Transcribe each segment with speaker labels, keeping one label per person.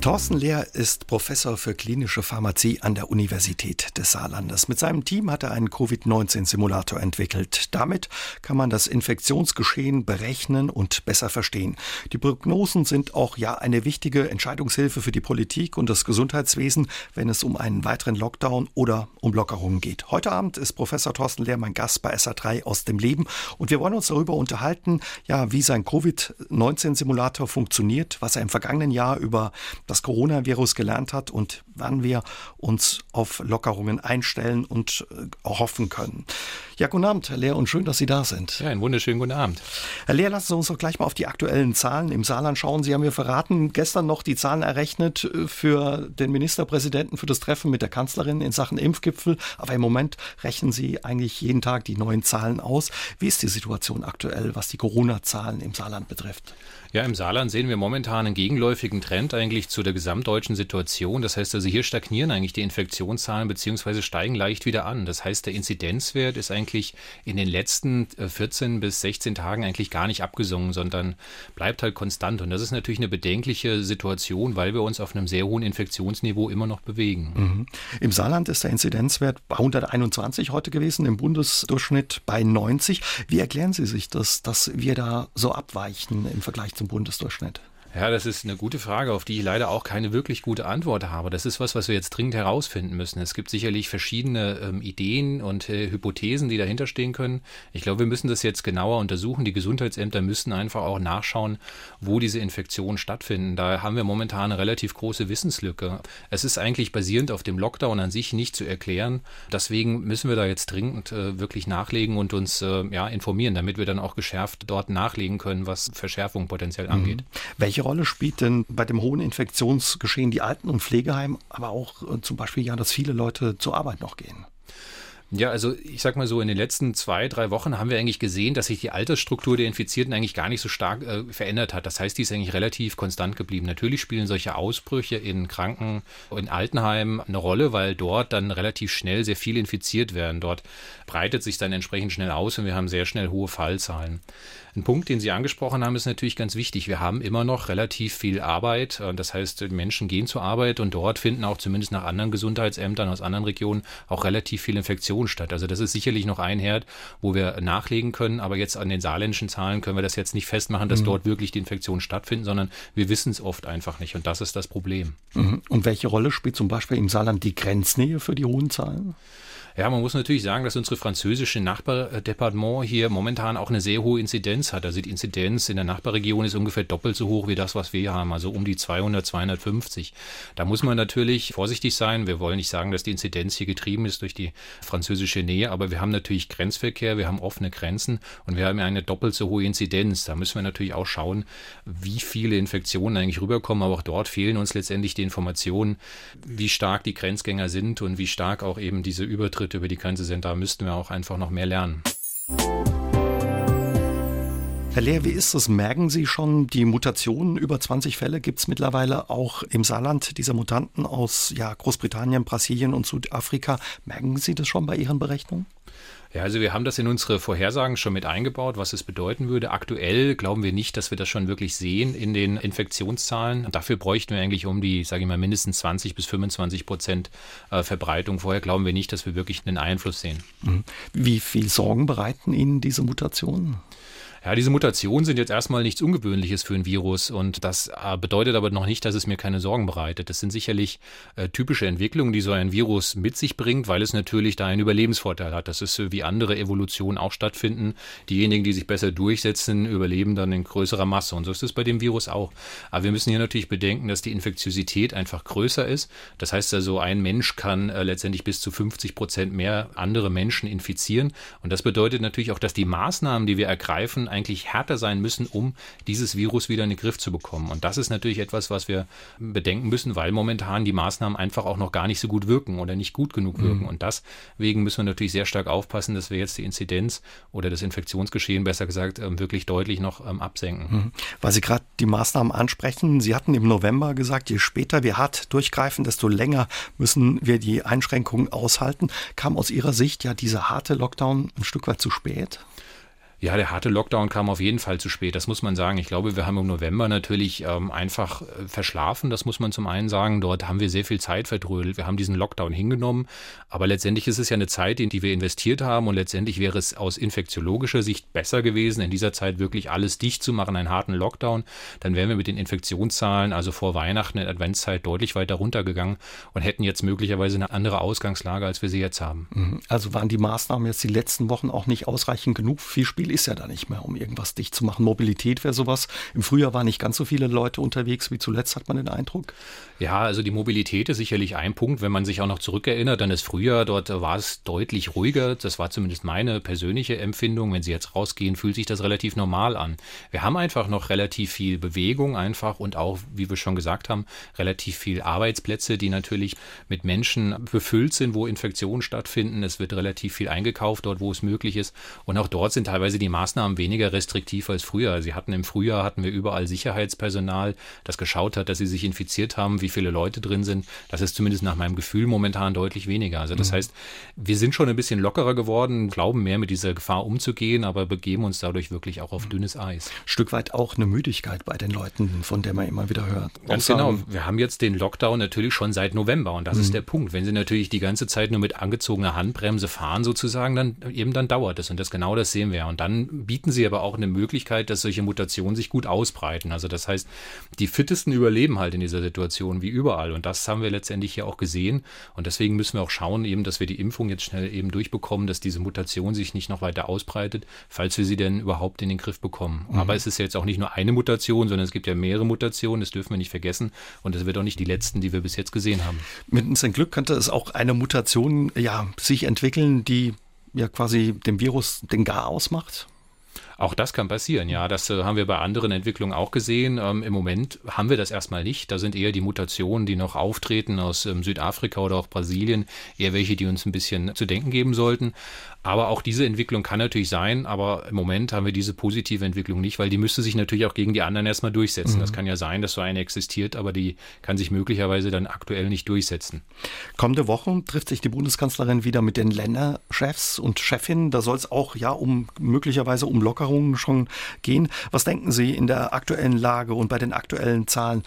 Speaker 1: Thorsten Lehr ist Professor für klinische Pharmazie an der Universität des Saarlandes. Mit seinem Team hat er einen Covid-19-Simulator entwickelt. Damit kann man das Infektionsgeschehen berechnen und besser verstehen. Die Prognosen sind auch ja eine wichtige Entscheidungshilfe für die Politik und das Gesundheitswesen, wenn es um einen weiteren Lockdown oder um Lockerungen geht. Heute Abend ist Professor Thorsten Lehr mein Gast bei SA3 aus dem Leben und wir wollen uns darüber unterhalten, ja, wie sein Covid-19-Simulator funktioniert, was er im vergangenen Jahr über das Coronavirus gelernt hat und wann wir uns auf Lockerungen einstellen und äh, hoffen können. Ja, guten Abend, Herr Lehr, und schön, dass Sie da sind.
Speaker 2: Ja, einen wunderschönen guten Abend.
Speaker 1: Herr Lehr, lassen Sie uns doch gleich mal auf die aktuellen Zahlen im Saarland schauen. Sie haben mir verraten, gestern noch die Zahlen errechnet äh, für den Ministerpräsidenten für das Treffen mit der Kanzlerin in Sachen Impfgipfel. Aber im Moment rechnen Sie eigentlich jeden Tag die neuen Zahlen aus. Wie ist die Situation aktuell, was die Corona-Zahlen im Saarland betrifft?
Speaker 2: Ja, im Saarland sehen wir momentan einen gegenläufigen Trend eigentlich zu der gesamtdeutschen Situation. Das heißt also, hier stagnieren eigentlich die Infektionszahlen beziehungsweise steigen leicht wieder an. Das heißt, der Inzidenzwert ist eigentlich in den letzten 14 äh, bis 16 Tagen eigentlich gar nicht abgesungen, sondern bleibt halt konstant. Und das ist natürlich eine bedenkliche Situation, weil wir uns auf einem sehr hohen Infektionsniveau immer noch bewegen.
Speaker 1: Mhm. Im Saarland ist der Inzidenzwert bei 121 heute gewesen, im Bundesdurchschnitt bei 90. Wie erklären Sie sich das, dass wir da so abweichen im Vergleich zum Bundesdurchschnitt?
Speaker 2: Ja, das ist eine gute Frage, auf die ich leider auch keine wirklich gute Antwort habe. Das ist was, was wir jetzt dringend herausfinden müssen. Es gibt sicherlich verschiedene ähm, Ideen und äh, Hypothesen, die dahinter stehen können. Ich glaube, wir müssen das jetzt genauer untersuchen. Die Gesundheitsämter müssen einfach auch nachschauen, wo diese Infektionen stattfinden. Da haben wir momentan eine relativ große Wissenslücke. Es ist eigentlich basierend auf dem Lockdown an sich nicht zu erklären. Deswegen müssen wir da jetzt dringend äh, wirklich nachlegen und uns äh, ja, informieren, damit wir dann auch geschärft dort nachlegen können, was Verschärfung potenziell angeht.
Speaker 1: Mhm. Welche welche Rolle spielt denn bei dem hohen Infektionsgeschehen die Alten- und Pflegeheim, aber auch äh, zum Beispiel ja, dass viele Leute zur Arbeit noch gehen?
Speaker 2: Ja, also ich sag mal so, in den letzten zwei, drei Wochen haben wir eigentlich gesehen, dass sich die Altersstruktur der Infizierten eigentlich gar nicht so stark äh, verändert hat. Das heißt, die ist eigentlich relativ konstant geblieben. Natürlich spielen solche Ausbrüche in Kranken, in Altenheimen eine Rolle, weil dort dann relativ schnell sehr viel infiziert werden. Dort breitet sich dann entsprechend schnell aus und wir haben sehr schnell hohe Fallzahlen. Ein Punkt, den Sie angesprochen haben, ist natürlich ganz wichtig. Wir haben immer noch relativ viel Arbeit. Äh, das heißt, Menschen gehen zur Arbeit und dort finden auch zumindest nach anderen Gesundheitsämtern aus anderen Regionen auch relativ viele Infektionen statt. Also das ist sicherlich noch ein Herd, wo wir nachlegen können. Aber jetzt an den saarländischen Zahlen können wir das jetzt nicht festmachen, dass mhm. dort wirklich die Infektionen stattfinden, sondern wir wissen es oft einfach nicht. Und das ist das Problem.
Speaker 1: Mhm. Und welche Rolle spielt zum Beispiel im Saarland die Grenznähe für die hohen Zahlen?
Speaker 2: Ja, man muss natürlich sagen, dass unsere französische Nachbardepartement hier momentan auch eine sehr hohe Inzidenz hat. Also die Inzidenz in der Nachbarregion ist ungefähr doppelt so hoch wie das, was wir haben, also um die 200, 250. Da muss man natürlich vorsichtig sein. Wir wollen nicht sagen, dass die Inzidenz hier getrieben ist durch die französische Nähe, aber wir haben natürlich Grenzverkehr, wir haben offene Grenzen und wir haben eine doppelt so hohe Inzidenz. Da müssen wir natürlich auch schauen, wie viele Infektionen eigentlich rüberkommen. Aber auch dort fehlen uns letztendlich die Informationen, wie stark die Grenzgänger sind und wie stark auch eben diese Übertritte Schritte über die Grenze sind. Da müssten wir auch einfach noch mehr lernen.
Speaker 1: Herr Lehr, wie ist es? Merken Sie schon die Mutationen? Über 20 Fälle gibt es mittlerweile auch im Saarland dieser Mutanten aus ja, Großbritannien, Brasilien und Südafrika. Merken Sie das schon bei Ihren Berechnungen?
Speaker 2: Ja, also wir haben das in unsere Vorhersagen schon mit eingebaut, was es bedeuten würde. Aktuell glauben wir nicht, dass wir das schon wirklich sehen in den Infektionszahlen. Dafür bräuchten wir eigentlich um die, sage ich mal, mindestens 20 bis 25 Prozent äh, Verbreitung. Vorher glauben wir nicht, dass wir wirklich einen Einfluss sehen.
Speaker 1: Mhm. Wie viel Sorgen bereiten Ihnen diese Mutationen?
Speaker 2: Ja, diese Mutationen sind jetzt erstmal nichts Ungewöhnliches für ein Virus und das äh, bedeutet aber noch nicht, dass es mir keine Sorgen bereitet. Das sind sicherlich äh, typische Entwicklungen, die so ein Virus mit sich bringt, weil es natürlich da einen Überlebensvorteil hat. Das ist äh, wie andere Evolutionen auch stattfinden. Diejenigen, die sich besser durchsetzen, überleben dann in größerer Masse und so ist es bei dem Virus auch. Aber wir müssen hier natürlich bedenken, dass die Infektiosität einfach größer ist. Das heißt also, ein Mensch kann äh, letztendlich bis zu 50 Prozent mehr andere Menschen infizieren und das bedeutet natürlich auch, dass die Maßnahmen, die wir ergreifen, eigentlich härter sein müssen, um dieses Virus wieder in den Griff zu bekommen. Und das ist natürlich etwas, was wir bedenken müssen, weil momentan die Maßnahmen einfach auch noch gar nicht so gut wirken oder nicht gut genug wirken. Mhm. Und deswegen müssen wir natürlich sehr stark aufpassen, dass wir jetzt die Inzidenz oder das Infektionsgeschehen, besser gesagt, ähm, wirklich deutlich noch ähm, absenken. Mhm.
Speaker 1: Weil Sie gerade die Maßnahmen ansprechen, Sie hatten im November gesagt, je später wir hart durchgreifen, desto länger müssen wir die Einschränkungen aushalten. Kam aus Ihrer Sicht ja dieser harte Lockdown ein Stück weit zu spät?
Speaker 2: Ja, der harte Lockdown kam auf jeden Fall zu spät, das muss man sagen. Ich glaube, wir haben im November natürlich ähm, einfach äh, verschlafen, das muss man zum einen sagen. Dort haben wir sehr viel Zeit verdrödelt. Wir haben diesen Lockdown hingenommen, aber letztendlich ist es ja eine Zeit, in die wir investiert haben und letztendlich wäre es aus infektiologischer Sicht besser gewesen, in dieser Zeit wirklich alles dicht zu machen, einen harten Lockdown. Dann wären wir mit den Infektionszahlen, also vor Weihnachten in der Adventszeit, deutlich weiter runtergegangen und hätten jetzt möglicherweise eine andere Ausgangslage, als wir sie jetzt haben.
Speaker 1: Mhm. Also waren die Maßnahmen jetzt die letzten Wochen auch nicht ausreichend genug? Viel Spiel viel ist ja da nicht mehr, um irgendwas dicht zu machen. Mobilität wäre sowas. Im Frühjahr waren nicht ganz so viele Leute unterwegs wie zuletzt, hat man den Eindruck.
Speaker 2: Ja, also die Mobilität ist sicherlich ein Punkt. Wenn man sich auch noch zurückerinnert an das Frühjahr, dort war es deutlich ruhiger. Das war zumindest meine persönliche Empfindung. Wenn Sie jetzt rausgehen, fühlt sich das relativ normal an. Wir haben einfach noch relativ viel Bewegung einfach und auch, wie wir schon gesagt haben, relativ viel Arbeitsplätze, die natürlich mit Menschen befüllt sind, wo Infektionen stattfinden. Es wird relativ viel eingekauft dort, wo es möglich ist. Und auch dort sind teilweise die Maßnahmen weniger restriktiv als früher. Sie hatten im Frühjahr hatten wir überall Sicherheitspersonal, das geschaut hat, dass sie sich infiziert haben, wie viele Leute drin sind. Das ist zumindest nach meinem Gefühl momentan deutlich weniger. Also das mhm. heißt, wir sind schon ein bisschen lockerer geworden, glauben mehr mit dieser Gefahr umzugehen, aber begeben uns dadurch wirklich auch auf mhm. dünnes Eis.
Speaker 1: Stück weit auch eine Müdigkeit bei den Leuten, von der man immer wieder hört.
Speaker 2: Ganz genau. Wir haben jetzt den Lockdown natürlich schon seit November und das mhm. ist der Punkt. Wenn Sie natürlich die ganze Zeit nur mit angezogener Handbremse fahren sozusagen, dann eben dann dauert es und das genau das sehen wir. Und dann bieten Sie aber auch eine Möglichkeit, dass solche Mutationen sich gut ausbreiten. Also das heißt, die fittesten überleben halt in dieser Situation wie überall. Und das haben wir letztendlich hier auch gesehen. Und deswegen müssen wir auch schauen, eben, dass wir die Impfung jetzt schnell eben durchbekommen, dass diese Mutation sich nicht noch weiter ausbreitet, falls wir sie denn überhaupt in den Griff bekommen. Mhm. Aber es ist jetzt auch nicht nur eine Mutation, sondern es gibt ja mehrere Mutationen, das dürfen wir nicht vergessen. Und es wird auch nicht die letzten, die wir bis jetzt gesehen haben.
Speaker 1: Mit uns ein Glück könnte es auch eine Mutation ja, sich entwickeln, die ja quasi dem Virus den Gar ausmacht?
Speaker 2: Auch das kann passieren, ja. Das äh, haben wir bei anderen Entwicklungen auch gesehen. Ähm, Im Moment haben wir das erstmal nicht. Da sind eher die Mutationen, die noch auftreten aus ähm, Südafrika oder auch Brasilien, eher welche, die uns ein bisschen zu denken geben sollten. Aber auch diese Entwicklung kann natürlich sein, aber im Moment haben wir diese positive Entwicklung nicht, weil die müsste sich natürlich auch gegen die anderen erstmal durchsetzen. Mhm. Das kann ja sein, dass so eine existiert, aber die kann sich möglicherweise dann aktuell nicht durchsetzen.
Speaker 1: Kommende Woche trifft sich die Bundeskanzlerin wieder mit den Länderchefs und Chefinnen. Da soll es auch ja um möglicherweise um Lockerungen schon gehen. Was denken Sie in der aktuellen Lage und bei den aktuellen Zahlen?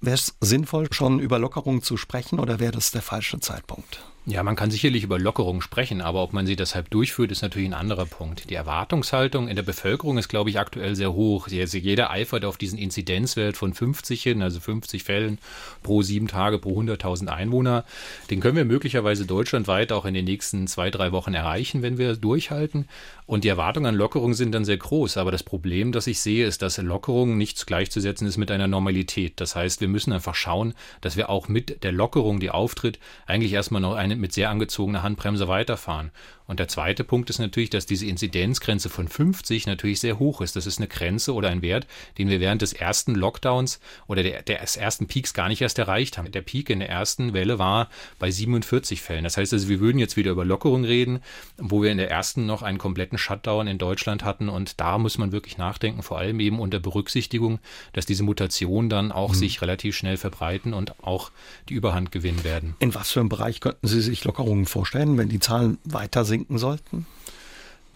Speaker 1: Wäre es sinnvoll, schon über Lockerungen zu sprechen oder wäre das der falsche Zeitpunkt?
Speaker 2: Ja, man kann sicherlich über Lockerungen sprechen, aber ob man sie deshalb durchführt, ist natürlich ein anderer Punkt. Die Erwartungshaltung in der Bevölkerung ist, glaube ich, aktuell sehr hoch. Jeder eifert auf diesen Inzidenzwert von 50 hin, also 50 Fällen pro sieben Tage pro 100.000 Einwohner. Den können wir möglicherweise deutschlandweit auch in den nächsten zwei, drei Wochen erreichen, wenn wir durchhalten. Und die Erwartungen an Lockerungen sind dann sehr groß. Aber das Problem, das ich sehe, ist, dass Lockerungen nichts gleichzusetzen ist mit einer Normalität. Das heißt, wir müssen einfach schauen, dass wir auch mit der Lockerung, die auftritt, eigentlich erstmal noch eine mit sehr angezogener Handbremse weiterfahren. Und der zweite Punkt ist natürlich, dass diese Inzidenzgrenze von 50 natürlich sehr hoch ist. Das ist eine Grenze oder ein Wert, den wir während des ersten Lockdowns oder der, des ersten Peaks gar nicht erst erreicht haben. Der Peak in der ersten Welle war bei 47 Fällen. Das heißt also, wir würden jetzt wieder über Lockerung reden, wo wir in der ersten noch einen kompletten Shutdown in Deutschland hatten. Und da muss man wirklich nachdenken, vor allem eben unter Berücksichtigung, dass diese Mutationen dann auch mhm. sich relativ schnell verbreiten und auch die Überhand gewinnen werden.
Speaker 1: In was für einem Bereich könnten Sie sich Lockerungen vorstellen, wenn die Zahlen weiter sinken sollten?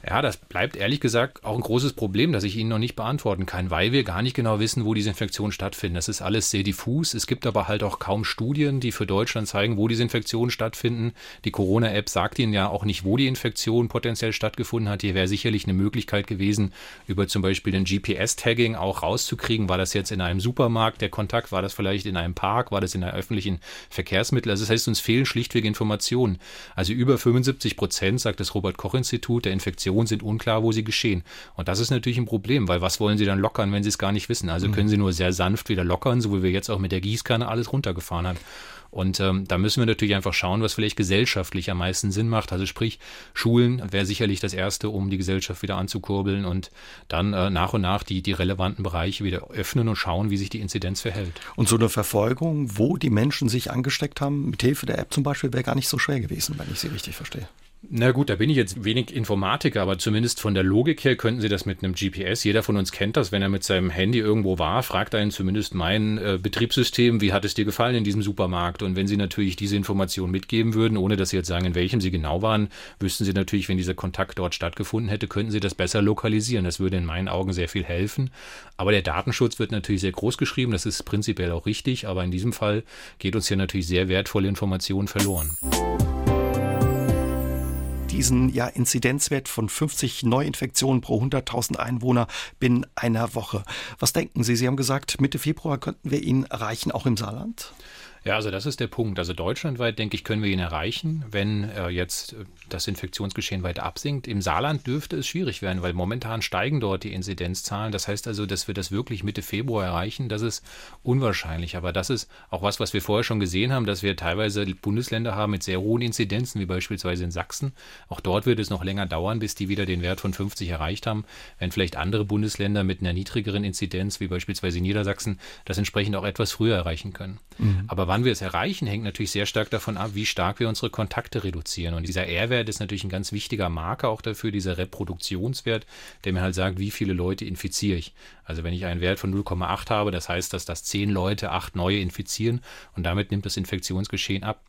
Speaker 2: Ja, das bleibt ehrlich gesagt auch ein großes Problem, das ich Ihnen noch nicht beantworten kann, weil wir gar nicht genau wissen, wo diese Infektionen stattfinden. Das ist alles sehr diffus. Es gibt aber halt auch kaum Studien, die für Deutschland zeigen, wo diese Infektionen stattfinden. Die Corona-App sagt Ihnen ja auch nicht, wo die Infektion potenziell stattgefunden hat. Hier wäre sicherlich eine Möglichkeit gewesen, über zum Beispiel den GPS-Tagging auch rauszukriegen. War das jetzt in einem Supermarkt der Kontakt? War das vielleicht in einem Park? War das in einem öffentlichen Verkehrsmittel? Also das heißt, uns fehlen schlichtweg Informationen. Also über 75 Prozent, sagt das Robert-Koch-Institut, der Infektionen Informationen sind unklar, wo sie geschehen. Und das ist natürlich ein Problem, weil was wollen sie dann lockern, wenn sie es gar nicht wissen? Also mhm. können sie nur sehr sanft wieder lockern, so wie wir jetzt auch mit der Gießkanne alles runtergefahren haben. Und ähm, da müssen wir natürlich einfach schauen, was vielleicht gesellschaftlich am meisten Sinn macht. Also sprich, Schulen wäre sicherlich das Erste, um die Gesellschaft wieder anzukurbeln und dann äh, nach und nach die, die relevanten Bereiche wieder öffnen und schauen, wie sich die Inzidenz verhält.
Speaker 1: Und so eine Verfolgung, wo die Menschen sich angesteckt haben, mit Hilfe der App zum Beispiel, wäre gar nicht so schwer gewesen, wenn ich sie richtig verstehe.
Speaker 2: Na gut, da bin ich jetzt wenig Informatiker, aber zumindest von der Logik her könnten Sie das mit einem GPS. Jeder von uns kennt das, wenn er mit seinem Handy irgendwo war, fragt einen zumindest mein äh, Betriebssystem, wie hat es dir gefallen in diesem Supermarkt? Und wenn Sie natürlich diese Information mitgeben würden, ohne dass Sie jetzt sagen, in welchem Sie genau waren, wüssten Sie natürlich, wenn dieser Kontakt dort stattgefunden hätte, könnten Sie das besser lokalisieren. Das würde in meinen Augen sehr viel helfen. Aber der Datenschutz wird natürlich sehr groß geschrieben. Das ist prinzipiell auch richtig. Aber in diesem Fall geht uns hier natürlich sehr wertvolle Information verloren
Speaker 1: diesen ja, Inzidenzwert von 50 Neuinfektionen pro 100.000 Einwohner binnen einer Woche. Was denken Sie? Sie haben gesagt, Mitte Februar könnten wir ihn erreichen, auch im Saarland?
Speaker 2: Ja, also das ist der Punkt. Also deutschlandweit, denke ich, können wir ihn erreichen, wenn äh, jetzt äh, das Infektionsgeschehen weiter absinkt. Im Saarland dürfte es schwierig werden, weil momentan steigen dort die Inzidenzzahlen. Das heißt also, dass wir das wirklich Mitte Februar erreichen, das ist unwahrscheinlich. Aber das ist auch was, was wir vorher schon gesehen haben, dass wir teilweise Bundesländer haben mit sehr hohen Inzidenzen, wie beispielsweise in Sachsen. Auch dort wird es noch länger dauern, bis die wieder den Wert von 50 erreicht haben, wenn vielleicht andere Bundesländer mit einer niedrigeren Inzidenz, wie beispielsweise Niedersachsen, das entsprechend auch etwas früher erreichen können. Mhm. Aber wann wir es erreichen, hängt natürlich sehr stark davon ab, wie stark wir unsere Kontakte reduzieren. Und dieser R-Wert ist natürlich ein ganz wichtiger Marker auch dafür, dieser Reproduktionswert, der mir halt sagt, wie viele Leute infiziere ich. Also wenn ich einen Wert von 0,8 habe, das heißt, dass das zehn Leute acht neue infizieren und damit nimmt das Infektionsgeschehen ab.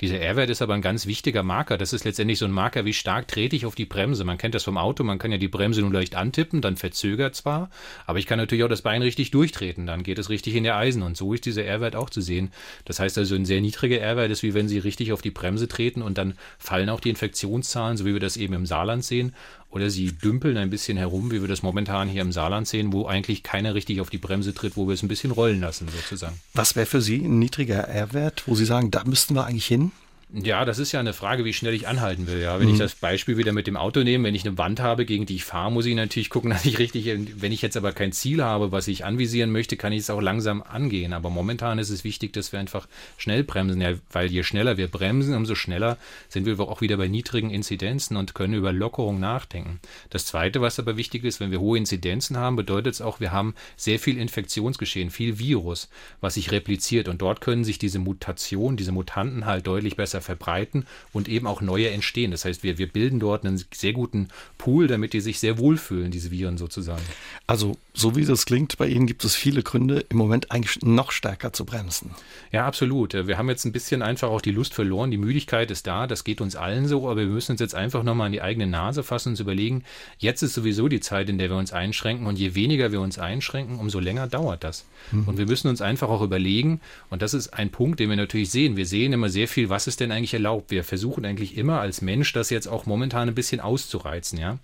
Speaker 2: Dieser R-Wert ist aber ein ganz wichtiger Marker. Das ist letztendlich so ein Marker, wie stark trete ich auf die Bremse. Man kennt das vom Auto, man kann ja die Bremse nur leicht antippen, dann verzögert zwar, aber ich kann natürlich auch das Bein richtig durchtreten, dann geht es richtig in der Eisen. Und so ist dieser R-Wert auch zu sehen. Das heißt also, ein sehr niedriger R-Wert ist, wie wenn Sie richtig auf die Bremse treten und dann fallen auch die Infektionszahlen, so wie wir das eben im Saarland sehen oder sie dümpeln ein bisschen herum, wie wir das momentan hier im Saarland sehen, wo eigentlich keiner richtig auf die Bremse tritt, wo wir es ein bisschen rollen lassen sozusagen.
Speaker 1: Was wäre für Sie ein niedriger R-Wert, wo Sie sagen, da müssten wir eigentlich hin?
Speaker 2: Ja, das ist ja eine Frage, wie schnell ich anhalten will. Ja, wenn mhm. ich das Beispiel wieder mit dem Auto nehme, wenn ich eine Wand habe, gegen die ich fahre, muss ich natürlich gucken, dass ich richtig, wenn ich jetzt aber kein Ziel habe, was ich anvisieren möchte, kann ich es auch langsam angehen. Aber momentan ist es wichtig, dass wir einfach schnell bremsen, ja, weil je schneller wir bremsen, umso schneller sind wir auch wieder bei niedrigen Inzidenzen und können über Lockerung nachdenken. Das zweite, was aber wichtig ist, wenn wir hohe Inzidenzen haben, bedeutet es auch, wir haben sehr viel Infektionsgeschehen, viel Virus, was sich repliziert und dort können sich diese Mutationen, diese Mutanten halt deutlich besser besser verbreiten und eben auch neue entstehen. Das heißt, wir, wir bilden dort einen sehr guten Pool, damit die sich sehr wohlfühlen, diese Viren sozusagen.
Speaker 1: Also, so wie das klingt, bei Ihnen gibt es viele Gründe, im Moment eigentlich noch stärker zu bremsen.
Speaker 2: Ja, absolut. Wir haben jetzt ein bisschen einfach auch die Lust verloren. Die Müdigkeit ist da, das geht uns allen so, aber wir müssen uns jetzt einfach nochmal an die eigene Nase fassen und uns überlegen, jetzt ist sowieso die Zeit, in der wir uns einschränken und je weniger wir uns einschränken, umso länger dauert das. Mhm. Und wir müssen uns einfach auch überlegen, und das ist ein Punkt, den wir natürlich sehen. Wir sehen immer sehr viel, was ist denn eigentlich erlaubt? Wir versuchen eigentlich immer als Mensch das jetzt auch momentan ein bisschen auszureizen, ja.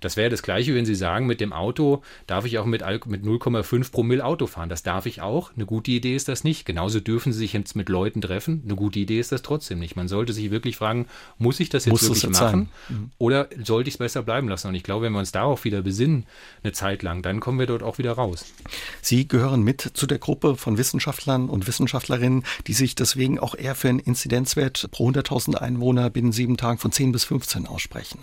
Speaker 2: Das wäre das Gleiche, wenn Sie sagen, mit dem Auto darf ich auch mit, mit 0,5 Promille Auto fahren. Das darf ich auch. Eine gute Idee ist das nicht. Genauso dürfen Sie sich jetzt mit Leuten treffen. Eine gute Idee ist das trotzdem nicht. Man sollte sich wirklich fragen, muss ich das jetzt muss wirklich jetzt machen? Mhm. Oder sollte ich es besser bleiben lassen? Und ich glaube, wenn wir uns darauf wieder besinnen, eine Zeit lang, dann kommen wir dort auch wieder raus.
Speaker 1: Sie gehören mit zu der Gruppe von Wissenschaftlern und Wissenschaftlerinnen, die sich deswegen auch eher für einen Inzidenzwert pro 100.000 Einwohner binnen sieben Tagen von 10 bis 15 aussprechen.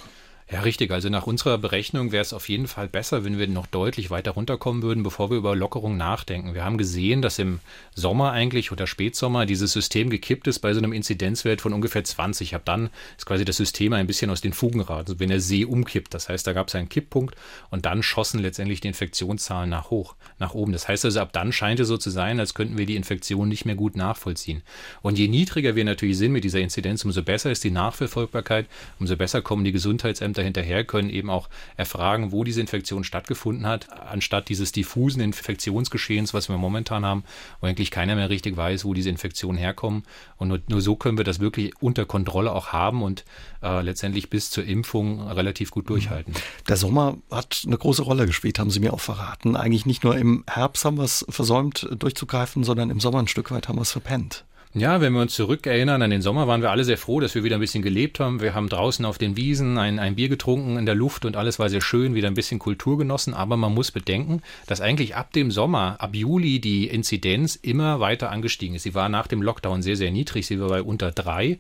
Speaker 2: Ja, richtig. Also nach unserer Berechnung wäre es auf jeden Fall besser, wenn wir noch deutlich weiter runterkommen würden, bevor wir über Lockerung nachdenken. Wir haben gesehen, dass im Sommer eigentlich oder Spätsommer dieses System gekippt ist bei so einem Inzidenzwert von ungefähr 20. Ab dann ist quasi das System ein bisschen aus den Fugen geraten, wenn der See umkippt. Das heißt, da gab es einen Kipppunkt und dann schossen letztendlich die Infektionszahlen nach hoch, nach oben. Das heißt also, ab dann scheint es so zu sein, als könnten wir die Infektion nicht mehr gut nachvollziehen. Und je niedriger wir natürlich sind mit dieser Inzidenz, umso besser ist die Nachverfolgbarkeit, umso besser kommen die Gesundheitsämter Ämter hinterher können eben auch erfragen, wo diese Infektion stattgefunden hat, anstatt dieses diffusen Infektionsgeschehens, was wir momentan haben, wo eigentlich keiner mehr richtig weiß, wo diese Infektionen herkommen. Und nur, nur so können wir das wirklich unter Kontrolle auch haben und äh, letztendlich bis zur Impfung relativ gut durchhalten.
Speaker 1: Der Sommer hat eine große Rolle gespielt, haben Sie mir auch verraten. Eigentlich nicht nur im Herbst haben wir es versäumt durchzugreifen, sondern im Sommer ein Stück weit haben wir es verpennt.
Speaker 2: Ja, wenn wir uns zurückerinnern an den Sommer, waren wir alle sehr froh, dass wir wieder ein bisschen gelebt haben. Wir haben draußen auf den Wiesen ein, ein Bier getrunken in der Luft und alles war sehr schön, wieder ein bisschen Kultur genossen. Aber man muss bedenken, dass eigentlich ab dem Sommer, ab Juli, die Inzidenz immer weiter angestiegen ist. Sie war nach dem Lockdown sehr, sehr niedrig. Sie war bei unter drei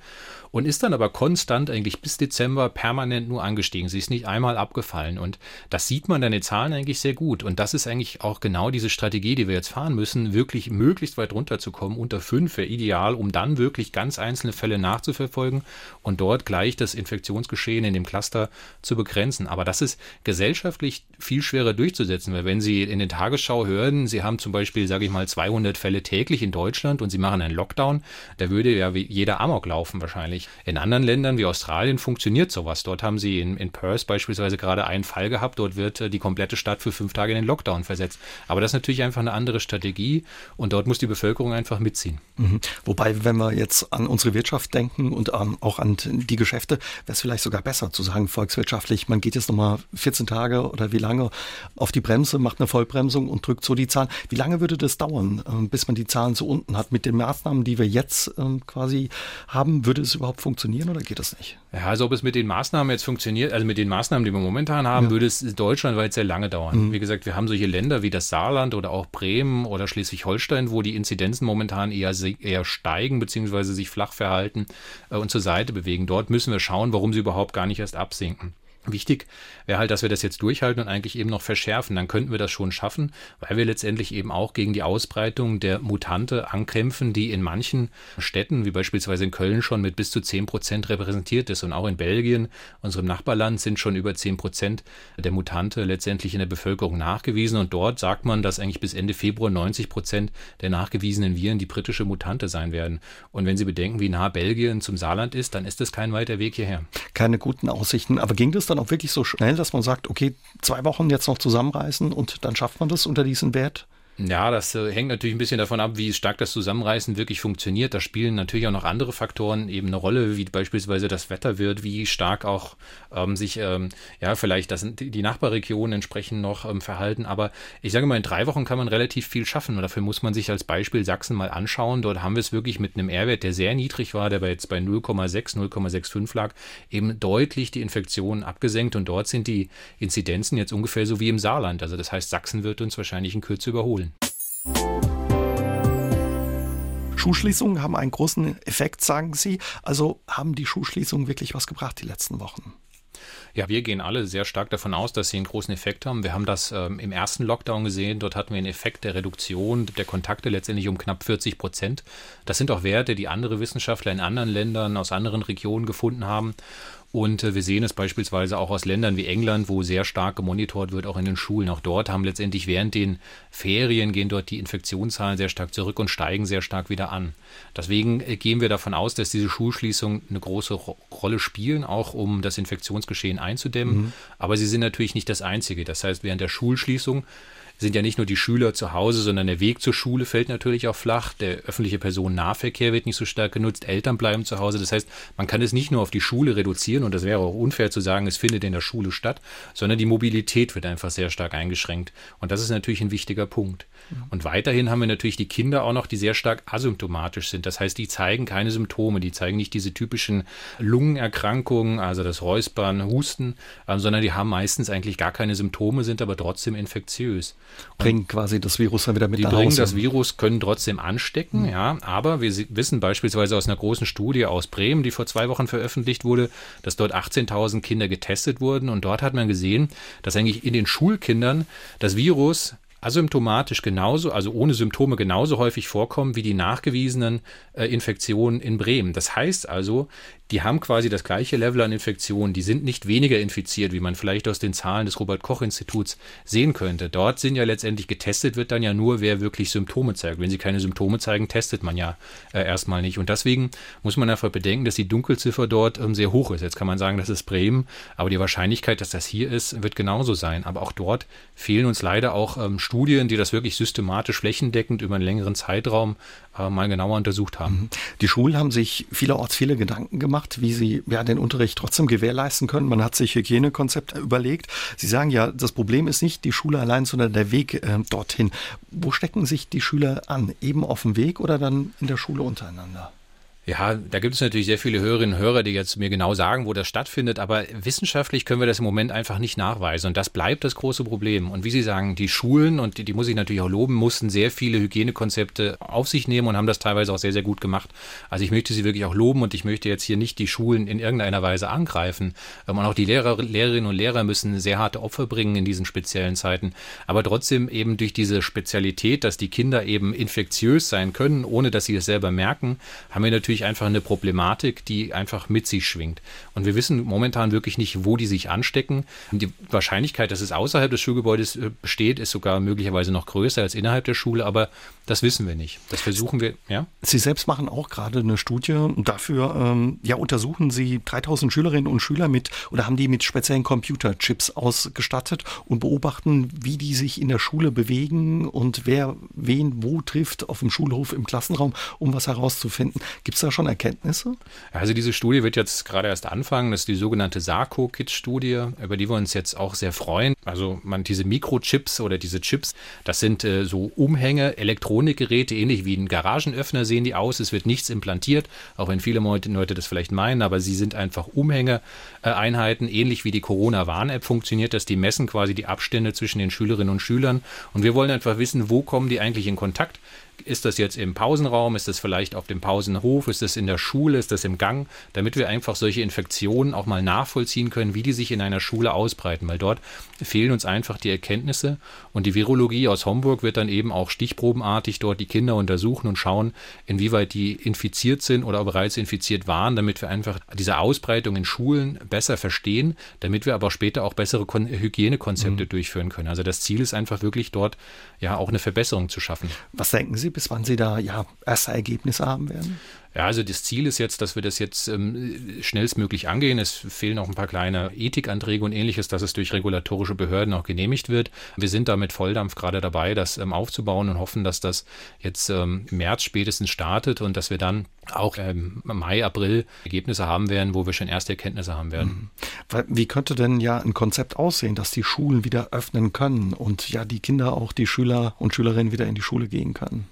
Speaker 2: und ist dann aber konstant eigentlich bis Dezember permanent nur angestiegen. Sie ist nicht einmal abgefallen und das sieht man in den Zahlen eigentlich sehr gut. Und das ist eigentlich auch genau diese Strategie, die wir jetzt fahren müssen, wirklich möglichst weit runterzukommen. Unter fünf wäre ideal Zahl, um dann wirklich ganz einzelne Fälle nachzuverfolgen und dort gleich das Infektionsgeschehen in dem Cluster zu begrenzen. Aber das ist gesellschaftlich viel schwerer durchzusetzen, weil wenn Sie in den Tagesschau hören, Sie haben zum Beispiel, sage ich mal, 200 Fälle täglich in Deutschland und Sie machen einen Lockdown, da würde ja jeder Amok laufen wahrscheinlich. In anderen Ländern wie Australien funktioniert sowas. Dort haben Sie in, in Perth beispielsweise gerade einen Fall gehabt, dort wird äh, die komplette Stadt für fünf Tage in den Lockdown versetzt. Aber das ist natürlich einfach eine andere Strategie und dort muss die Bevölkerung einfach mitziehen.
Speaker 1: Mhm. Wobei, wenn wir jetzt an unsere Wirtschaft denken und ähm, auch an die Geschäfte, wäre es vielleicht sogar besser zu sagen, volkswirtschaftlich, man geht jetzt nochmal 14 Tage oder wie lange auf die Bremse, macht eine Vollbremsung und drückt so die Zahlen. Wie lange würde das dauern, äh, bis man die Zahlen so unten hat? Mit den Maßnahmen, die wir jetzt äh, quasi haben, würde es überhaupt funktionieren oder geht das nicht?
Speaker 2: Ja, also ob es mit den Maßnahmen jetzt funktioniert, also mit den Maßnahmen, die wir momentan haben, ja. würde es deutschlandweit sehr lange dauern. Mhm. Wie gesagt, wir haben solche Länder wie das Saarland oder auch Bremen oder Schleswig-Holstein, wo die Inzidenzen momentan eher, eher steigen bzw. sich flach verhalten äh, und zur Seite bewegen. Dort müssen wir schauen, warum sie überhaupt gar nicht erst absinken. Wichtig wäre halt, dass wir das jetzt durchhalten und eigentlich eben noch verschärfen. Dann könnten wir das schon schaffen, weil wir letztendlich eben auch gegen die Ausbreitung der Mutante ankämpfen, die in manchen Städten, wie beispielsweise in Köln, schon mit bis zu 10 Prozent repräsentiert ist. Und auch in Belgien, unserem Nachbarland, sind schon über 10 Prozent der Mutante letztendlich in der Bevölkerung nachgewiesen. Und dort sagt man, dass eigentlich bis Ende Februar 90 Prozent der nachgewiesenen Viren die britische Mutante sein werden. Und wenn Sie bedenken, wie nah Belgien zum Saarland ist, dann ist das kein weiter Weg hierher.
Speaker 1: Keine guten Aussichten. Aber ging das dann auch wirklich so schnell, dass man sagt, okay, zwei Wochen jetzt noch zusammenreißen und dann schafft man das unter diesen Wert?
Speaker 2: Ja, das äh, hängt natürlich ein bisschen davon ab, wie stark das Zusammenreißen wirklich funktioniert. Da spielen natürlich auch noch andere Faktoren eben eine Rolle, wie beispielsweise das Wetter wird, wie stark auch ähm, sich ähm, ja vielleicht das, die Nachbarregionen entsprechend noch ähm, verhalten. Aber ich sage mal, in drei Wochen kann man relativ viel schaffen. Und dafür muss man sich als Beispiel Sachsen mal anschauen. Dort haben wir es wirklich mit einem R-Wert, der sehr niedrig war, der bei jetzt bei 0,6, 0,65 lag, eben deutlich die Infektionen abgesenkt. Und dort sind die Inzidenzen jetzt ungefähr so wie im Saarland. Also das heißt, Sachsen wird uns wahrscheinlich in Kürze überholen.
Speaker 1: Schulschließungen haben einen großen Effekt, sagen Sie. Also haben die Schulschließungen wirklich was gebracht die letzten Wochen?
Speaker 2: Ja, wir gehen alle sehr stark davon aus, dass sie einen großen Effekt haben. Wir haben das ähm, im ersten Lockdown gesehen. Dort hatten wir einen Effekt der Reduktion der Kontakte letztendlich um knapp 40 Prozent. Das sind auch Werte, die andere Wissenschaftler in anderen Ländern aus anderen Regionen gefunden haben. Und äh, wir sehen es beispielsweise auch aus Ländern wie England, wo sehr stark gemonitort wird, auch in den Schulen. Auch dort haben letztendlich während den Ferien gehen dort die Infektionszahlen sehr stark zurück und steigen sehr stark wieder an. Deswegen äh, gehen wir davon aus, dass diese Schulschließungen eine große Rolle spielen, auch um das Infektionsgeschehen einzudämmen. Mhm. Aber sie sind natürlich nicht das Einzige. Das heißt, während der Schulschließung sind ja nicht nur die Schüler zu Hause, sondern der Weg zur Schule fällt natürlich auch flach. Der öffentliche Personennahverkehr wird nicht so stark genutzt. Eltern bleiben zu Hause. Das heißt, man kann es nicht nur auf die Schule reduzieren und das wäre auch unfair zu sagen, es findet in der Schule statt, sondern die Mobilität wird einfach sehr stark eingeschränkt. Und das ist natürlich ein wichtiger Punkt. Und weiterhin haben wir natürlich die Kinder auch noch, die sehr stark asymptomatisch sind. Das heißt, die zeigen keine Symptome, die zeigen nicht diese typischen Lungenerkrankungen, also das Räuspern, Husten, äh, sondern die haben meistens eigentlich gar keine Symptome, sind aber trotzdem infektiös.
Speaker 1: Bringen quasi das Virus dann wieder mit
Speaker 2: Die bringen Hause. das Virus, können trotzdem anstecken, mhm. ja, aber wir wissen beispielsweise aus einer großen Studie aus Bremen, die vor zwei Wochen veröffentlicht wurde, dass dort 18.000 Kinder getestet wurden und dort hat man gesehen, dass eigentlich in den Schulkindern das Virus asymptomatisch genauso, also ohne Symptome genauso häufig vorkommen wie die nachgewiesenen äh, Infektionen in Bremen. Das heißt also, die haben quasi das gleiche Level an Infektionen. Die sind nicht weniger infiziert, wie man vielleicht aus den Zahlen des Robert-Koch-Instituts sehen könnte. Dort sind ja letztendlich getestet, wird dann ja nur, wer wirklich Symptome zeigt. Wenn sie keine Symptome zeigen, testet man ja äh, erstmal nicht. Und deswegen muss man einfach bedenken, dass die Dunkelziffer dort ähm, sehr hoch ist. Jetzt kann man sagen, das ist Bremen, aber die Wahrscheinlichkeit, dass das hier ist, wird genauso sein. Aber auch dort fehlen uns leider auch ähm, Studien, die das wirklich systematisch flächendeckend über einen längeren Zeitraum äh, mal genauer untersucht haben. Mhm.
Speaker 1: Die Schulen haben sich vielerorts viele Gedanken gemacht, wie sie ja, den Unterricht trotzdem gewährleisten können. Man hat sich Hygienekonzepte überlegt. Sie sagen ja, das Problem ist nicht die Schule allein, sondern der Weg äh, dorthin. Wo stecken sich die Schüler an? Eben auf dem Weg oder dann in der Schule untereinander?
Speaker 2: Ja, da gibt es natürlich sehr viele Hörerinnen und Hörer, die jetzt mir genau sagen, wo das stattfindet, aber wissenschaftlich können wir das im Moment einfach nicht nachweisen und das bleibt das große Problem. Und wie Sie sagen, die Schulen, und die, die muss ich natürlich auch loben, mussten sehr viele Hygienekonzepte auf sich nehmen und haben das teilweise auch sehr, sehr gut gemacht. Also ich möchte sie wirklich auch loben und ich möchte jetzt hier nicht die Schulen in irgendeiner Weise angreifen. Ähm, und auch die Lehrer, Lehrerinnen und Lehrer müssen sehr harte Opfer bringen in diesen speziellen Zeiten. Aber trotzdem eben durch diese Spezialität, dass die Kinder eben infektiös sein können, ohne dass sie es selber merken, haben wir natürlich natürlich einfach eine Problematik, die einfach mit sich schwingt. Und wir wissen momentan wirklich nicht, wo die sich anstecken. Die Wahrscheinlichkeit, dass es außerhalb des Schulgebäudes äh, besteht, ist sogar möglicherweise noch größer als innerhalb der Schule, aber das wissen wir nicht. Das versuchen wir, ja.
Speaker 1: Sie selbst machen auch gerade eine Studie dafür ähm, ja, untersuchen Sie 3000 Schülerinnen und Schüler mit oder haben die mit speziellen Computerchips ausgestattet und beobachten, wie die sich in der Schule bewegen und wer wen wo trifft auf dem Schulhof im Klassenraum, um was herauszufinden. Gibt es da schon Erkenntnisse?
Speaker 2: Also diese Studie wird jetzt gerade erst anfangen. Das ist die sogenannte Sarko-Kit-Studie, über die wir uns jetzt auch sehr freuen. Also man diese Mikrochips oder diese Chips, das sind äh, so Umhänge, Elektronikgeräte, ähnlich wie ein Garagenöffner sehen die aus. Es wird nichts implantiert, auch wenn viele Leute das vielleicht meinen, aber sie sind einfach Umhängeeinheiten, ähnlich wie die Corona-Warn-App funktioniert das. Die messen quasi die Abstände zwischen den Schülerinnen und Schülern. Und wir wollen einfach wissen, wo kommen die eigentlich in Kontakt ist das jetzt im Pausenraum? Ist das vielleicht auf dem Pausenhof? Ist das in der Schule? Ist das im Gang? Damit wir einfach solche Infektionen auch mal nachvollziehen können, wie die sich in einer Schule ausbreiten, weil dort fehlen uns einfach die Erkenntnisse. Und die Virologie aus Homburg wird dann eben auch stichprobenartig dort die Kinder untersuchen und schauen, inwieweit die infiziert sind oder bereits infiziert waren, damit wir einfach diese Ausbreitung in Schulen besser verstehen, damit wir aber später auch bessere Kon Hygienekonzepte mhm. durchführen können. Also das Ziel ist einfach wirklich dort ja auch eine Verbesserung zu schaffen.
Speaker 1: Was denken Sie, bis wann Sie da ja erste Ergebnisse haben werden?
Speaker 2: Ja, also das Ziel ist jetzt, dass wir das jetzt ähm, schnellstmöglich angehen. Es fehlen noch ein paar kleine Ethikanträge und ähnliches, dass es durch regulatorische Behörden auch genehmigt wird. Wir sind da mit Volldampf gerade dabei, das ähm, aufzubauen und hoffen, dass das jetzt ähm, im März spätestens startet und dass wir dann auch im Mai, April Ergebnisse haben werden, wo wir schon erste Erkenntnisse haben werden.
Speaker 1: Mhm. Wie könnte denn ja ein Konzept aussehen, dass die Schulen wieder öffnen können und ja die Kinder, auch die Schüler und Schülerinnen wieder in die Schule gehen können?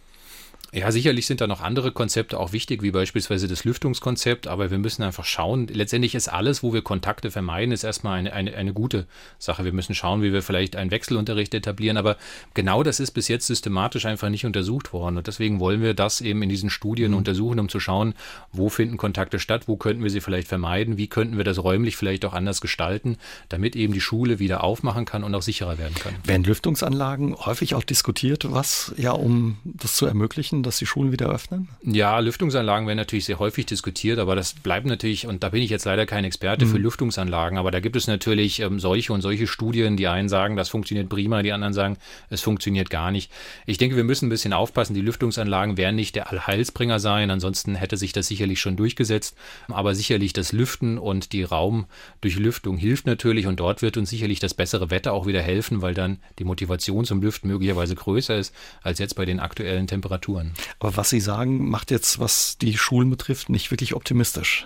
Speaker 2: Ja, sicherlich sind da noch andere Konzepte auch wichtig, wie beispielsweise das Lüftungskonzept, aber wir müssen einfach schauen. Letztendlich ist alles, wo wir Kontakte vermeiden, ist erstmal eine, eine, eine gute Sache. Wir müssen schauen, wie wir vielleicht einen Wechselunterricht etablieren, aber genau das ist bis jetzt systematisch einfach nicht untersucht worden und deswegen wollen wir das eben in diesen Studien mhm. untersuchen, um zu schauen, wo finden Kontakte statt, wo könnten wir sie vielleicht vermeiden, wie könnten wir das räumlich vielleicht auch anders gestalten, damit eben die Schule wieder aufmachen kann und auch sicherer werden kann.
Speaker 1: Werden Lüftungsanlagen häufig auch diskutiert, was ja, um das zu ermöglichen, dass die Schulen wieder öffnen?
Speaker 2: Ja, Lüftungsanlagen werden natürlich sehr häufig diskutiert, aber das bleibt natürlich, und da bin ich jetzt leider kein Experte mhm. für Lüftungsanlagen, aber da gibt es natürlich ähm, solche und solche Studien, die einen sagen, das funktioniert prima, die anderen sagen, es funktioniert gar nicht. Ich denke, wir müssen ein bisschen aufpassen, die Lüftungsanlagen werden nicht der Allheilsbringer sein, ansonsten hätte sich das sicherlich schon durchgesetzt, aber sicherlich das Lüften und die Raumdurchlüftung hilft natürlich und dort wird uns sicherlich das bessere Wetter auch wieder helfen, weil dann die Motivation zum Lüften möglicherweise größer ist als jetzt bei den aktuellen Temperaturen.
Speaker 1: Aber was Sie sagen, macht jetzt, was die Schulen betrifft, nicht wirklich optimistisch.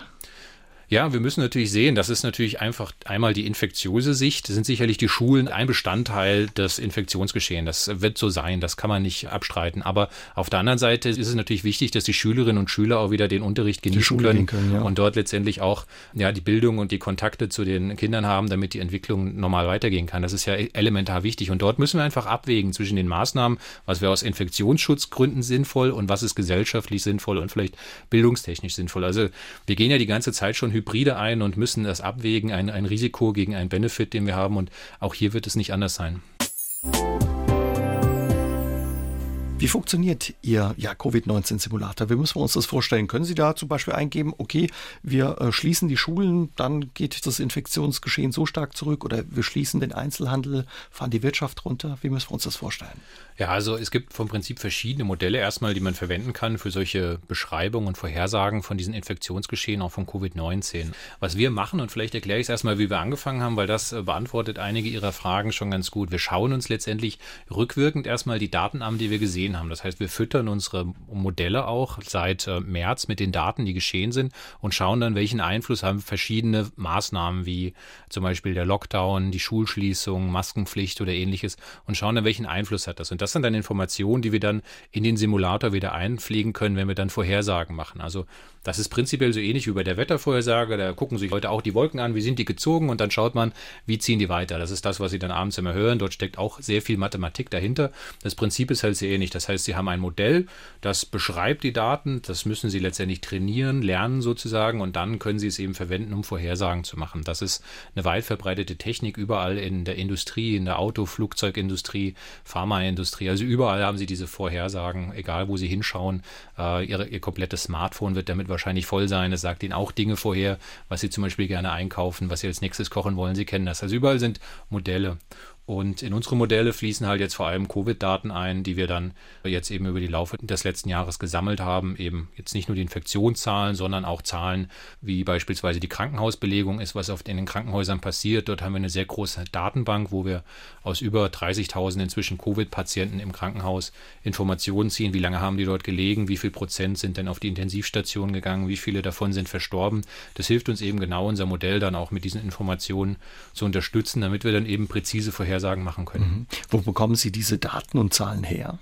Speaker 2: Ja, wir müssen natürlich sehen, das ist natürlich einfach einmal die infektiöse Sicht, sind sicherlich die Schulen ein Bestandteil des Infektionsgeschehens. Das wird so sein, das kann man nicht abstreiten. Aber auf der anderen Seite ist es natürlich wichtig, dass die Schülerinnen und Schüler auch wieder den Unterricht genießen können, können ja. und dort letztendlich auch ja, die Bildung und die Kontakte zu den Kindern haben, damit die Entwicklung normal weitergehen kann. Das ist ja elementar wichtig. Und dort müssen wir einfach abwägen zwischen den Maßnahmen, was wäre aus Infektionsschutzgründen sinnvoll und was ist gesellschaftlich sinnvoll und vielleicht bildungstechnisch sinnvoll. Also wir gehen ja die ganze Zeit schon Hybride ein und müssen das abwägen, ein, ein Risiko gegen einen Benefit, den wir haben. Und auch hier wird es nicht anders sein.
Speaker 1: Wie funktioniert Ihr ja, Covid-19-Simulator? Wie müssen wir uns das vorstellen? Können Sie da zum Beispiel eingeben, okay, wir äh, schließen die Schulen, dann geht das Infektionsgeschehen so stark zurück oder wir schließen den Einzelhandel, fahren die Wirtschaft runter? Wie müssen wir uns das vorstellen?
Speaker 2: Ja, also es gibt vom Prinzip verschiedene Modelle erstmal, die man verwenden kann für solche Beschreibungen und Vorhersagen von diesen Infektionsgeschehen, auch von Covid-19. Was wir machen, und vielleicht erkläre ich es erstmal, wie wir angefangen haben, weil das äh, beantwortet einige Ihrer Fragen schon ganz gut. Wir schauen uns letztendlich rückwirkend erstmal die Daten an, die wir gesehen haben. Das heißt, wir füttern unsere Modelle auch seit äh, März mit den Daten, die geschehen sind und schauen dann, welchen Einfluss haben verschiedene Maßnahmen wie zum Beispiel der Lockdown, die Schulschließung, Maskenpflicht oder ähnliches und schauen dann, welchen Einfluss hat das. Und das sind dann Informationen, die wir dann in den Simulator wieder einpflegen können, wenn wir dann Vorhersagen machen. Also Das ist prinzipiell so ähnlich wie bei der Wettervorhersage. Da gucken sich Leute auch die Wolken an, wie sind die gezogen und dann schaut man, wie ziehen die weiter. Das ist das, was sie dann abends immer hören. Dort steckt auch sehr viel Mathematik dahinter. Das Prinzip ist halt sehr ähnlich. Das heißt, sie haben ein Modell, das beschreibt die Daten, das müssen sie letztendlich trainieren, lernen sozusagen und dann können sie es eben verwenden, um Vorhersagen zu machen. Das ist eine weit verbreitete Technik überall in der Industrie, in der Auto, Flugzeugindustrie, Pharmaindustrie. Also überall haben sie diese Vorhersagen, egal wo sie hinschauen. Äh, ihre, ihr komplettes Smartphone wird damit wahrscheinlich voll sein. Es sagt ihnen auch Dinge vorher, was sie zum Beispiel gerne einkaufen, was sie als nächstes kochen wollen. Sie kennen das. Also überall sind Modelle. Und in unsere Modelle fließen halt jetzt vor allem Covid-Daten ein, die wir dann jetzt eben über die Laufe des letzten Jahres gesammelt haben. Eben jetzt nicht nur die Infektionszahlen, sondern auch Zahlen, wie beispielsweise die Krankenhausbelegung ist, was oft in den Krankenhäusern passiert. Dort haben wir eine sehr große Datenbank, wo wir aus über 30.000 inzwischen Covid-Patienten im Krankenhaus Informationen ziehen. Wie lange haben die dort gelegen? Wie viel Prozent sind denn auf die Intensivstation gegangen? Wie viele davon sind verstorben? Das hilft uns eben genau, unser Modell dann auch mit diesen Informationen zu unterstützen, damit wir dann eben präzise vorher Vorhersagen machen können. Mhm.
Speaker 1: Wo bekommen Sie diese Daten und Zahlen her?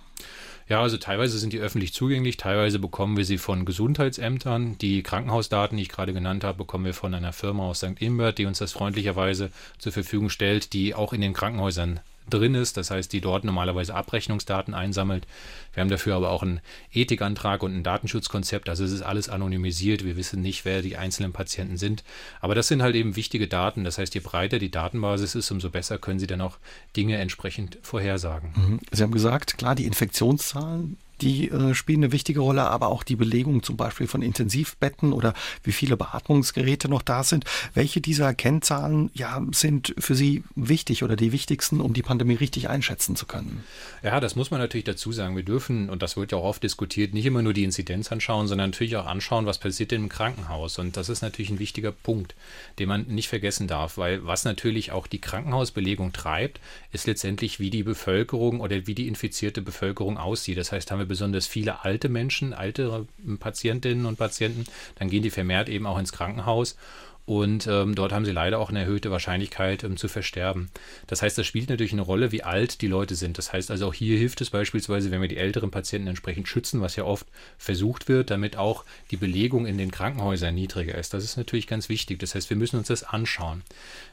Speaker 2: Ja, also teilweise sind die öffentlich zugänglich, teilweise bekommen wir sie von Gesundheitsämtern. Die Krankenhausdaten, die ich gerade genannt habe, bekommen wir von einer Firma aus St. Imbert, die uns das freundlicherweise zur Verfügung stellt, die auch in den Krankenhäusern drin ist, das heißt, die dort normalerweise Abrechnungsdaten einsammelt. Wir haben dafür aber auch einen Ethikantrag und ein Datenschutzkonzept, also es ist alles anonymisiert, wir wissen nicht, wer die einzelnen Patienten sind, aber das sind halt eben wichtige Daten, das heißt, je breiter die Datenbasis ist, umso besser können Sie dann auch Dinge entsprechend vorhersagen.
Speaker 1: Mhm. Sie haben gesagt, klar, die Infektionszahlen die äh, spielen eine wichtige Rolle, aber auch die Belegung zum Beispiel von Intensivbetten oder wie viele Beatmungsgeräte noch da sind. Welche dieser Kennzahlen ja, sind für Sie wichtig oder die wichtigsten, um die Pandemie richtig einschätzen zu können?
Speaker 2: Ja, das muss man natürlich dazu sagen. Wir dürfen, und das wird ja auch oft diskutiert, nicht immer nur die Inzidenz anschauen, sondern natürlich auch anschauen, was passiert denn im Krankenhaus. Und das ist natürlich ein wichtiger Punkt, den man nicht vergessen darf, weil was natürlich auch die Krankenhausbelegung treibt, ist letztendlich, wie die Bevölkerung oder wie die infizierte Bevölkerung aussieht. Das heißt, haben wir besonders viele alte Menschen, alte Patientinnen und Patienten, dann gehen die vermehrt eben auch ins Krankenhaus. Und ähm, dort haben sie leider auch eine erhöhte Wahrscheinlichkeit ähm, zu versterben. Das heißt, das spielt natürlich eine Rolle, wie alt die Leute sind. Das heißt also auch hier hilft es beispielsweise, wenn wir die älteren Patienten entsprechend schützen, was ja oft versucht wird, damit auch die Belegung in den Krankenhäusern niedriger ist. Das ist natürlich ganz wichtig. Das heißt, wir müssen uns das anschauen.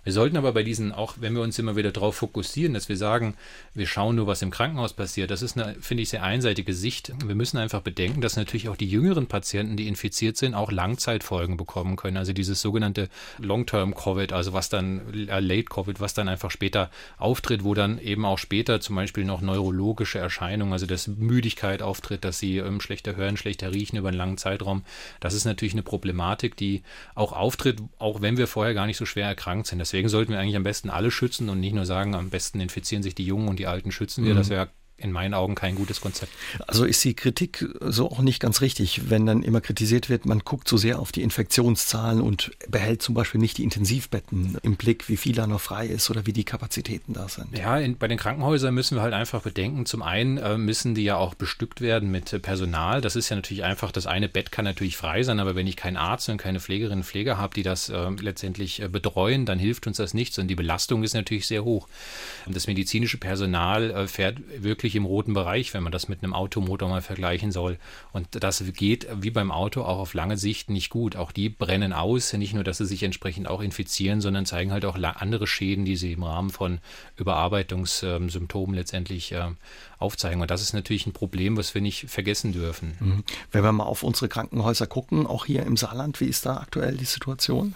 Speaker 2: Wir sollten aber bei diesen, auch wenn wir uns immer wieder darauf fokussieren, dass wir sagen, wir schauen nur, was im Krankenhaus passiert, das ist eine, finde ich, sehr einseitige Sicht. Wir müssen einfach bedenken, dass natürlich auch die jüngeren Patienten, die infiziert sind, auch Langzeitfolgen bekommen können. Also dieses sogenannte sogenannte Long-Term-Covid, also was dann äh, Late-Covid, was dann einfach später auftritt, wo dann eben auch später zum Beispiel noch neurologische Erscheinungen, also dass Müdigkeit auftritt, dass sie ähm, schlechter hören, schlechter riechen über einen langen Zeitraum. Das ist natürlich eine Problematik, die auch auftritt, auch wenn wir vorher gar nicht so schwer erkrankt sind. Deswegen sollten wir eigentlich am besten alle schützen und nicht nur sagen, am besten infizieren sich die Jungen und die Alten schützen wir. Mhm. Das wäre in meinen Augen kein gutes Konzept.
Speaker 1: Also ist die Kritik so auch nicht ganz richtig, wenn dann immer kritisiert wird, man guckt so sehr auf die Infektionszahlen und behält zum Beispiel nicht die Intensivbetten im Blick, wie viel da noch frei ist oder wie die Kapazitäten da sind.
Speaker 2: Ja, in, bei den Krankenhäusern müssen wir halt einfach bedenken, zum einen äh, müssen die ja auch bestückt werden mit äh, Personal. Das ist ja natürlich einfach, das eine Bett kann natürlich frei sein, aber wenn ich keinen Arzt und keine Pflegerinnen und Pfleger habe, die das äh, letztendlich äh, betreuen, dann hilft uns das nichts und die Belastung ist natürlich sehr hoch. Das medizinische Personal äh, fährt wirklich wirklich im roten Bereich, wenn man das mit einem Automotor mal vergleichen soll. Und das geht wie beim Auto auch auf lange Sicht nicht gut. Auch die brennen aus, nicht nur, dass sie sich entsprechend auch infizieren, sondern zeigen halt auch andere Schäden, die sie im Rahmen von Überarbeitungssymptomen letztendlich äh, aufzeigen. Und das ist natürlich ein Problem, was wir nicht vergessen dürfen.
Speaker 1: Mhm. Wenn wir mal auf unsere Krankenhäuser gucken, auch hier im Saarland, wie ist da aktuell die Situation?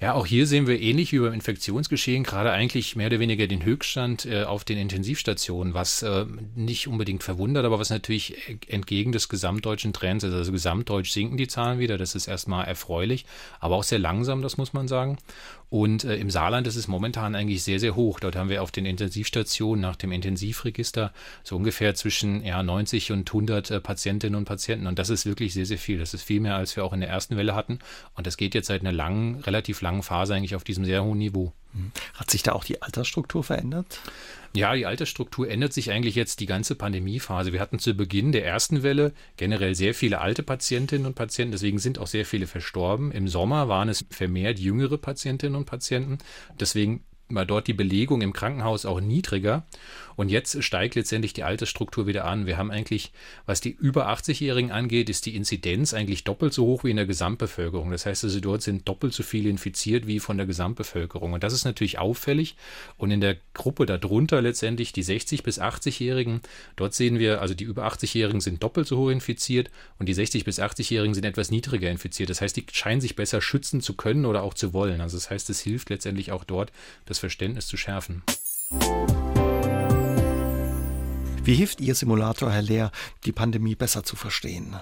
Speaker 2: Ja, auch hier sehen wir ähnlich wie beim Infektionsgeschehen gerade eigentlich mehr oder weniger den Höchststand äh, auf den Intensivstationen, was äh, nicht unbedingt verwundert, aber was natürlich entgegen des gesamtdeutschen Trends ist. Also gesamtdeutsch sinken die Zahlen wieder, das ist erstmal erfreulich, aber auch sehr langsam, das muss man sagen. Und äh, im Saarland ist es momentan eigentlich sehr, sehr hoch. Dort haben wir auf den Intensivstationen nach dem Intensivregister so ungefähr zwischen ja, 90 und 100 äh, Patientinnen und Patienten. Und das ist wirklich sehr, sehr viel. Das ist viel mehr, als wir auch in der ersten Welle hatten. Und das geht jetzt seit einer langen, relativ langen Phase eigentlich auf diesem sehr hohen Niveau.
Speaker 1: Hm. Hat sich da auch die Altersstruktur verändert?
Speaker 2: Ja, die Altersstruktur ändert sich eigentlich jetzt die ganze Pandemiephase. Wir hatten zu Beginn der ersten Welle generell sehr viele alte Patientinnen und Patienten, deswegen sind auch sehr viele verstorben. Im Sommer waren es vermehrt jüngere Patientinnen und Patienten. Deswegen war dort die Belegung im Krankenhaus auch niedriger. Und jetzt steigt letztendlich die Altersstruktur wieder an. Wir haben eigentlich, was die über 80-Jährigen angeht, ist die Inzidenz eigentlich doppelt so hoch wie in der Gesamtbevölkerung. Das heißt also, dort sind doppelt so viele infiziert wie von der Gesamtbevölkerung. Und das ist natürlich auffällig. Und in der Gruppe darunter letztendlich die 60- bis 80-Jährigen, dort sehen wir, also die über 80-Jährigen sind doppelt so hoch infiziert und die 60- bis 80-Jährigen sind etwas niedriger infiziert. Das heißt, die scheinen sich besser schützen zu können oder auch zu wollen. Also das heißt, es hilft letztendlich auch dort, das Verständnis zu schärfen.
Speaker 1: Wie hilft Ihr Simulator, Herr Lehr, die Pandemie besser zu verstehen?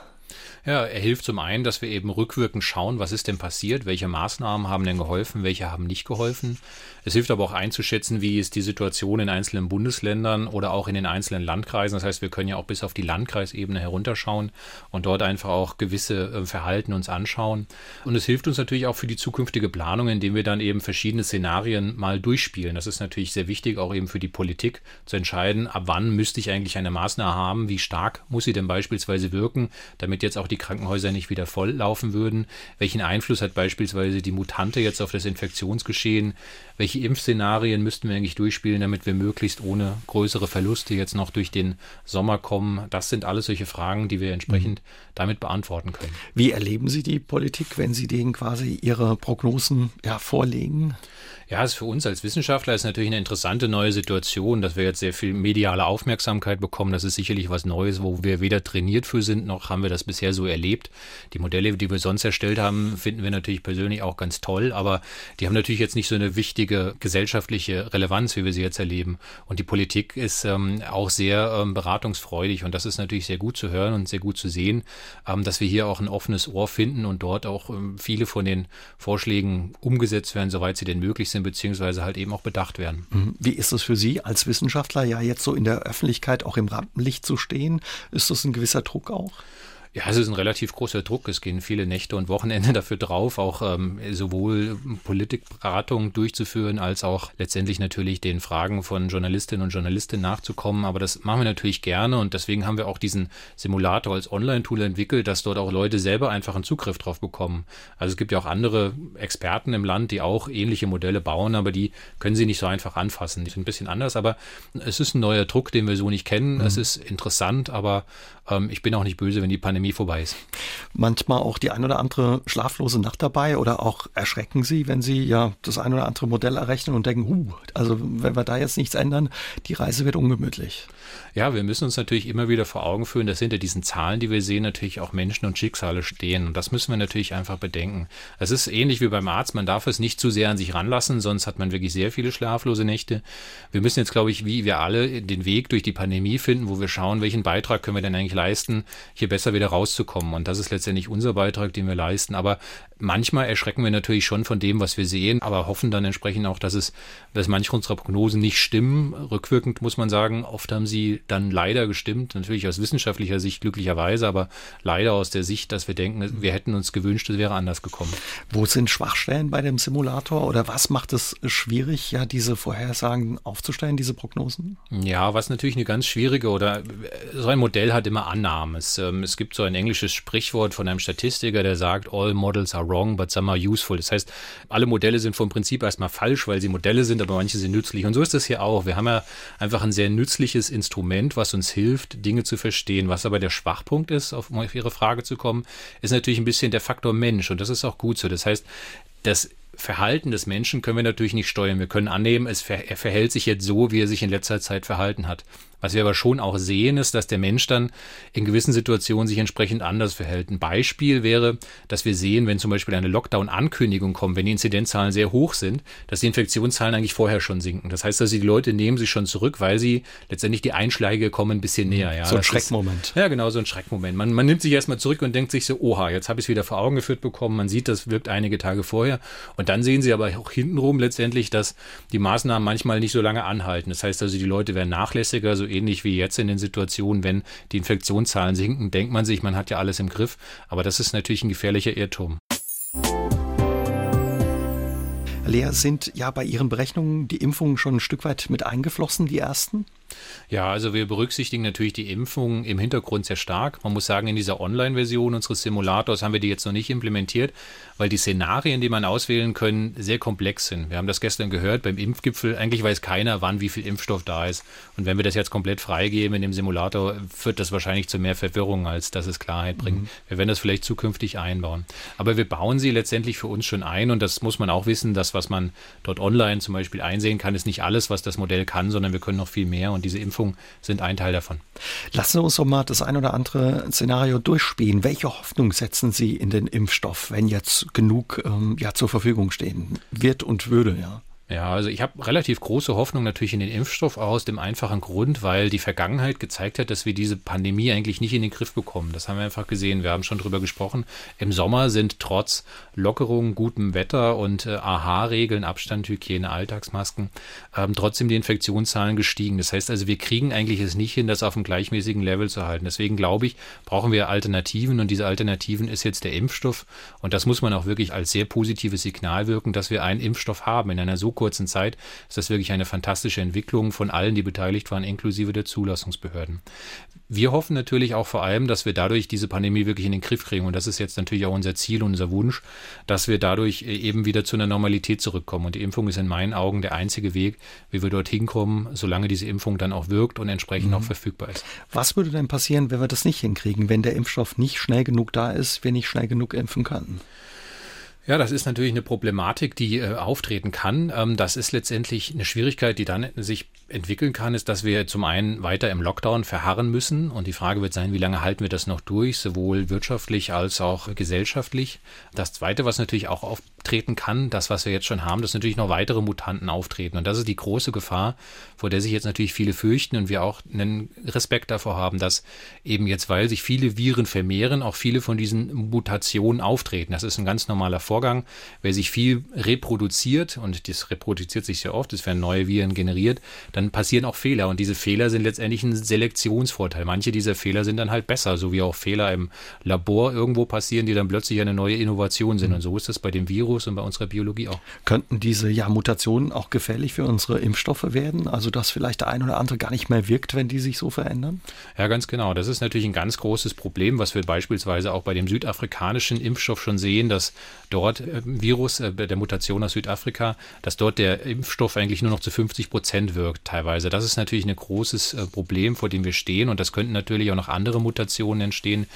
Speaker 2: Ja, er hilft zum einen, dass wir eben rückwirkend schauen, was ist denn passiert, welche Maßnahmen haben denn geholfen, welche haben nicht geholfen. Es hilft aber auch einzuschätzen, wie ist die Situation in einzelnen Bundesländern oder auch in den einzelnen Landkreisen. Das heißt, wir können ja auch bis auf die Landkreisebene herunterschauen und dort einfach auch gewisse äh, Verhalten uns anschauen. Und es hilft uns natürlich auch für die zukünftige Planung, indem wir dann eben verschiedene Szenarien mal durchspielen. Das ist natürlich sehr wichtig, auch eben für die Politik zu entscheiden, ab wann müsste ich eigentlich eine Maßnahme haben, wie stark muss sie denn beispielsweise wirken, damit jetzt auch die Krankenhäuser nicht wieder voll laufen würden. Welchen Einfluss hat beispielsweise die Mutante jetzt auf das Infektionsgeschehen? Welche Impfszenarien müssten wir eigentlich durchspielen, damit wir möglichst ohne größere Verluste jetzt noch durch den Sommer kommen? Das sind alles solche Fragen, die wir entsprechend mhm. damit beantworten können.
Speaker 1: Wie erleben Sie die Politik, wenn Sie denen quasi Ihre Prognosen ja, vorlegen?
Speaker 2: Ja, ist für uns als Wissenschaftler ist natürlich eine interessante neue Situation, dass wir jetzt sehr viel mediale Aufmerksamkeit bekommen. Das ist sicherlich was Neues, wo wir weder trainiert für sind, noch haben wir das bisher so erlebt. Die Modelle, die wir sonst erstellt haben, finden wir natürlich persönlich auch ganz toll, aber die haben natürlich jetzt nicht so eine wichtige gesellschaftliche Relevanz, wie wir sie jetzt erleben. Und die Politik ist ähm, auch sehr ähm, beratungsfreudig und das ist natürlich sehr gut zu hören und sehr gut zu sehen, ähm, dass wir hier auch ein offenes Ohr finden und dort auch ähm, viele von den Vorschlägen umgesetzt werden, soweit sie denn möglich sind sind, beziehungsweise halt eben auch bedacht werden.
Speaker 1: Mhm. Wie ist es für Sie als Wissenschaftler ja jetzt so in der Öffentlichkeit auch im Rampenlicht zu stehen? Ist das ein gewisser Druck auch?
Speaker 2: Ja, es ist ein relativ großer Druck. Es gehen viele Nächte und Wochenende dafür drauf, auch ähm, sowohl Politikberatung durchzuführen, als auch letztendlich natürlich den Fragen von Journalistinnen und Journalisten nachzukommen. Aber das machen wir natürlich gerne und deswegen haben wir auch diesen Simulator als Online-Tool entwickelt, dass dort auch Leute selber einfach einen Zugriff drauf bekommen. Also es gibt ja auch andere Experten im Land, die auch ähnliche Modelle bauen, aber die können sie nicht so einfach anfassen. Die sind ein bisschen anders, aber es ist ein neuer Druck, den wir so nicht kennen. Mhm. Es ist interessant, aber ähm, ich bin auch nicht böse, wenn die Pandemie vorbei ist.
Speaker 1: Manchmal auch die ein oder andere schlaflose Nacht dabei oder auch erschrecken Sie, wenn Sie ja das ein oder andere Modell errechnen und denken, huh, also wenn wir da jetzt nichts ändern, die Reise wird ungemütlich.
Speaker 2: Ja, wir müssen uns natürlich immer wieder vor Augen führen, dass hinter diesen Zahlen, die wir sehen, natürlich auch Menschen und Schicksale stehen. Und das müssen wir natürlich einfach bedenken. Es ist ähnlich wie beim Arzt, man darf es nicht zu sehr an sich ranlassen, sonst hat man wirklich sehr viele schlaflose Nächte. Wir müssen jetzt, glaube ich, wie wir alle den Weg durch die Pandemie finden, wo wir schauen, welchen Beitrag können wir denn eigentlich leisten, hier besser wieder rauszukommen. Und das ist letztendlich unser Beitrag, den wir leisten. Aber manchmal erschrecken wir natürlich schon von dem, was wir sehen, aber hoffen dann entsprechend auch, dass es, dass manche unserer Prognosen nicht stimmen. Rückwirkend muss man sagen, oft haben sie dann leider gestimmt, natürlich aus wissenschaftlicher Sicht glücklicherweise, aber leider aus der Sicht, dass wir denken, wir hätten uns gewünscht, es wäre anders gekommen.
Speaker 1: Wo sind Schwachstellen bei dem Simulator oder was macht es schwierig, ja, diese Vorhersagen aufzustellen, diese Prognosen?
Speaker 2: Ja, was natürlich eine ganz schwierige oder so ein Modell hat immer Annahmen. Es, ähm, es gibt so ein englisches Sprichwort von einem Statistiker, der sagt, all models are wrong, but some are useful. Das heißt, alle Modelle sind vom Prinzip erstmal falsch, weil sie Modelle sind, aber manche sind nützlich. Und so ist das hier auch. Wir haben ja einfach ein sehr nützliches Instrument, was uns hilft, Dinge zu verstehen. Was aber der Schwachpunkt ist, um auf Ihre Frage zu kommen, ist natürlich ein bisschen der Faktor Mensch. Und das ist auch gut so. Das heißt, das Verhalten des Menschen können wir natürlich nicht steuern. Wir können annehmen, es ver er verhält sich jetzt so, wie er sich in letzter Zeit verhalten hat. Was wir aber schon auch sehen, ist, dass der Mensch dann in gewissen Situationen sich entsprechend anders verhält. Ein Beispiel wäre, dass wir sehen, wenn zum Beispiel eine Lockdown-Ankündigung kommt, wenn die Inzidenzzahlen sehr hoch sind, dass die Infektionszahlen eigentlich vorher schon sinken. Das heißt, dass die Leute nehmen sich schon zurück, weil sie letztendlich die Einschläge kommen ein bisschen näher. Ja.
Speaker 1: So ein das Schreckmoment.
Speaker 2: Ist, ja, genau, so ein Schreckmoment. Man, man nimmt sich erstmal zurück und denkt sich so, oha, jetzt habe ich es wieder vor Augen geführt bekommen. Man sieht, das wirkt einige Tage vorher. Und dann sehen sie aber auch hintenrum letztendlich, dass die Maßnahmen manchmal nicht so lange anhalten. Das heißt also, die Leute werden nachlässiger, so ähnlich wie jetzt in den Situationen, wenn die Infektionszahlen sinken, denkt man sich, man hat ja alles im Griff. Aber das ist natürlich ein gefährlicher Irrtum.
Speaker 1: Lea, sind ja bei Ihren Berechnungen die Impfungen schon ein Stück weit mit eingeflossen, die ersten?
Speaker 2: Ja, also wir berücksichtigen natürlich die Impfung im Hintergrund sehr stark. Man muss sagen, in dieser Online-Version unseres Simulators haben wir die jetzt noch nicht implementiert, weil die Szenarien, die man auswählen können, sehr komplex sind. Wir haben das gestern gehört beim Impfgipfel. Eigentlich weiß keiner, wann wie viel Impfstoff da ist. Und wenn wir das jetzt komplett freigeben in dem Simulator, führt das wahrscheinlich zu mehr Verwirrung, als dass es Klarheit bringt. Mhm. Wir werden das vielleicht zukünftig einbauen. Aber wir bauen sie letztendlich für uns schon ein und das muss man auch wissen, dass was man dort online zum Beispiel einsehen kann, ist nicht alles, was das Modell kann, sondern wir können noch viel mehr und diese Impfungen sind ein Teil davon.
Speaker 1: Lassen Sie uns doch mal das ein oder andere Szenario durchspielen. Welche Hoffnung setzen Sie in den Impfstoff, wenn jetzt genug ähm, ja, zur Verfügung stehen wird und würde? Ja.
Speaker 2: Ja, also ich habe relativ große Hoffnung natürlich in den Impfstoff aus dem einfachen Grund, weil die Vergangenheit gezeigt hat, dass wir diese Pandemie eigentlich nicht in den Griff bekommen. Das haben wir einfach gesehen. Wir haben schon drüber gesprochen. Im Sommer sind trotz Lockerung, gutem Wetter und äh, AHA-Regeln, Abstand, Hygiene, Alltagsmasken, ähm, trotzdem die Infektionszahlen gestiegen. Das heißt also, wir kriegen eigentlich es nicht hin, das auf einem gleichmäßigen Level zu halten. Deswegen glaube ich, brauchen wir Alternativen und diese Alternativen ist jetzt der Impfstoff. Und das muss man auch wirklich als sehr positives Signal wirken, dass wir einen Impfstoff haben in einer so kurzen Zeit ist das wirklich eine fantastische Entwicklung von allen, die beteiligt waren, inklusive der Zulassungsbehörden. Wir hoffen natürlich auch vor allem, dass wir dadurch diese Pandemie wirklich in den Griff kriegen. Und das ist jetzt natürlich auch unser Ziel und unser Wunsch, dass wir dadurch eben wieder zu einer Normalität zurückkommen. Und die Impfung ist in meinen Augen der einzige Weg, wie wir dorthin kommen, solange diese Impfung dann auch wirkt und entsprechend mhm. auch verfügbar ist.
Speaker 1: Was würde denn passieren, wenn wir das nicht hinkriegen, wenn der Impfstoff nicht schnell genug da ist, wir nicht schnell genug impfen können?
Speaker 2: Ja, das ist natürlich eine Problematik, die äh, auftreten kann. Ähm, das ist letztendlich eine Schwierigkeit, die dann sich entwickeln kann, ist, dass wir zum einen weiter im Lockdown verharren müssen. Und die Frage wird sein, wie lange halten wir das noch durch, sowohl wirtschaftlich als auch gesellschaftlich. Das Zweite, was natürlich auch auftreten kann, das, was wir jetzt schon haben, dass natürlich noch weitere Mutanten auftreten. Und das ist die große Gefahr, vor der sich jetzt natürlich viele fürchten und wir auch einen Respekt davor haben, dass eben jetzt, weil sich viele Viren vermehren, auch viele von diesen Mutationen auftreten. Das ist ein ganz normaler Vorgang. Wer sich viel reproduziert, und das reproduziert sich sehr oft, es werden neue Viren generiert, dann passieren auch Fehler. Und diese Fehler sind letztendlich ein Selektionsvorteil. Manche dieser Fehler sind dann halt besser, so wie auch Fehler im Labor irgendwo passieren, die dann plötzlich eine neue Innovation sind. Und so ist es bei dem Virus und bei unserer Biologie auch.
Speaker 1: Könnten diese ja, Mutationen auch gefährlich für unsere Impfstoffe werden? Also, dass vielleicht der ein oder andere gar nicht mehr wirkt, wenn die sich so verändern?
Speaker 2: Ja, ganz genau. Das ist natürlich ein ganz großes Problem, was wir beispielsweise auch bei dem südafrikanischen Impfstoff schon sehen, dass dort äh, Virus äh, der Mutation aus Südafrika, dass dort der Impfstoff eigentlich nur noch zu 50 Prozent wirkt teilweise. Das ist natürlich ein großes äh, Problem, vor dem wir stehen. Und das könnten natürlich auch noch andere Mutationen entstehen,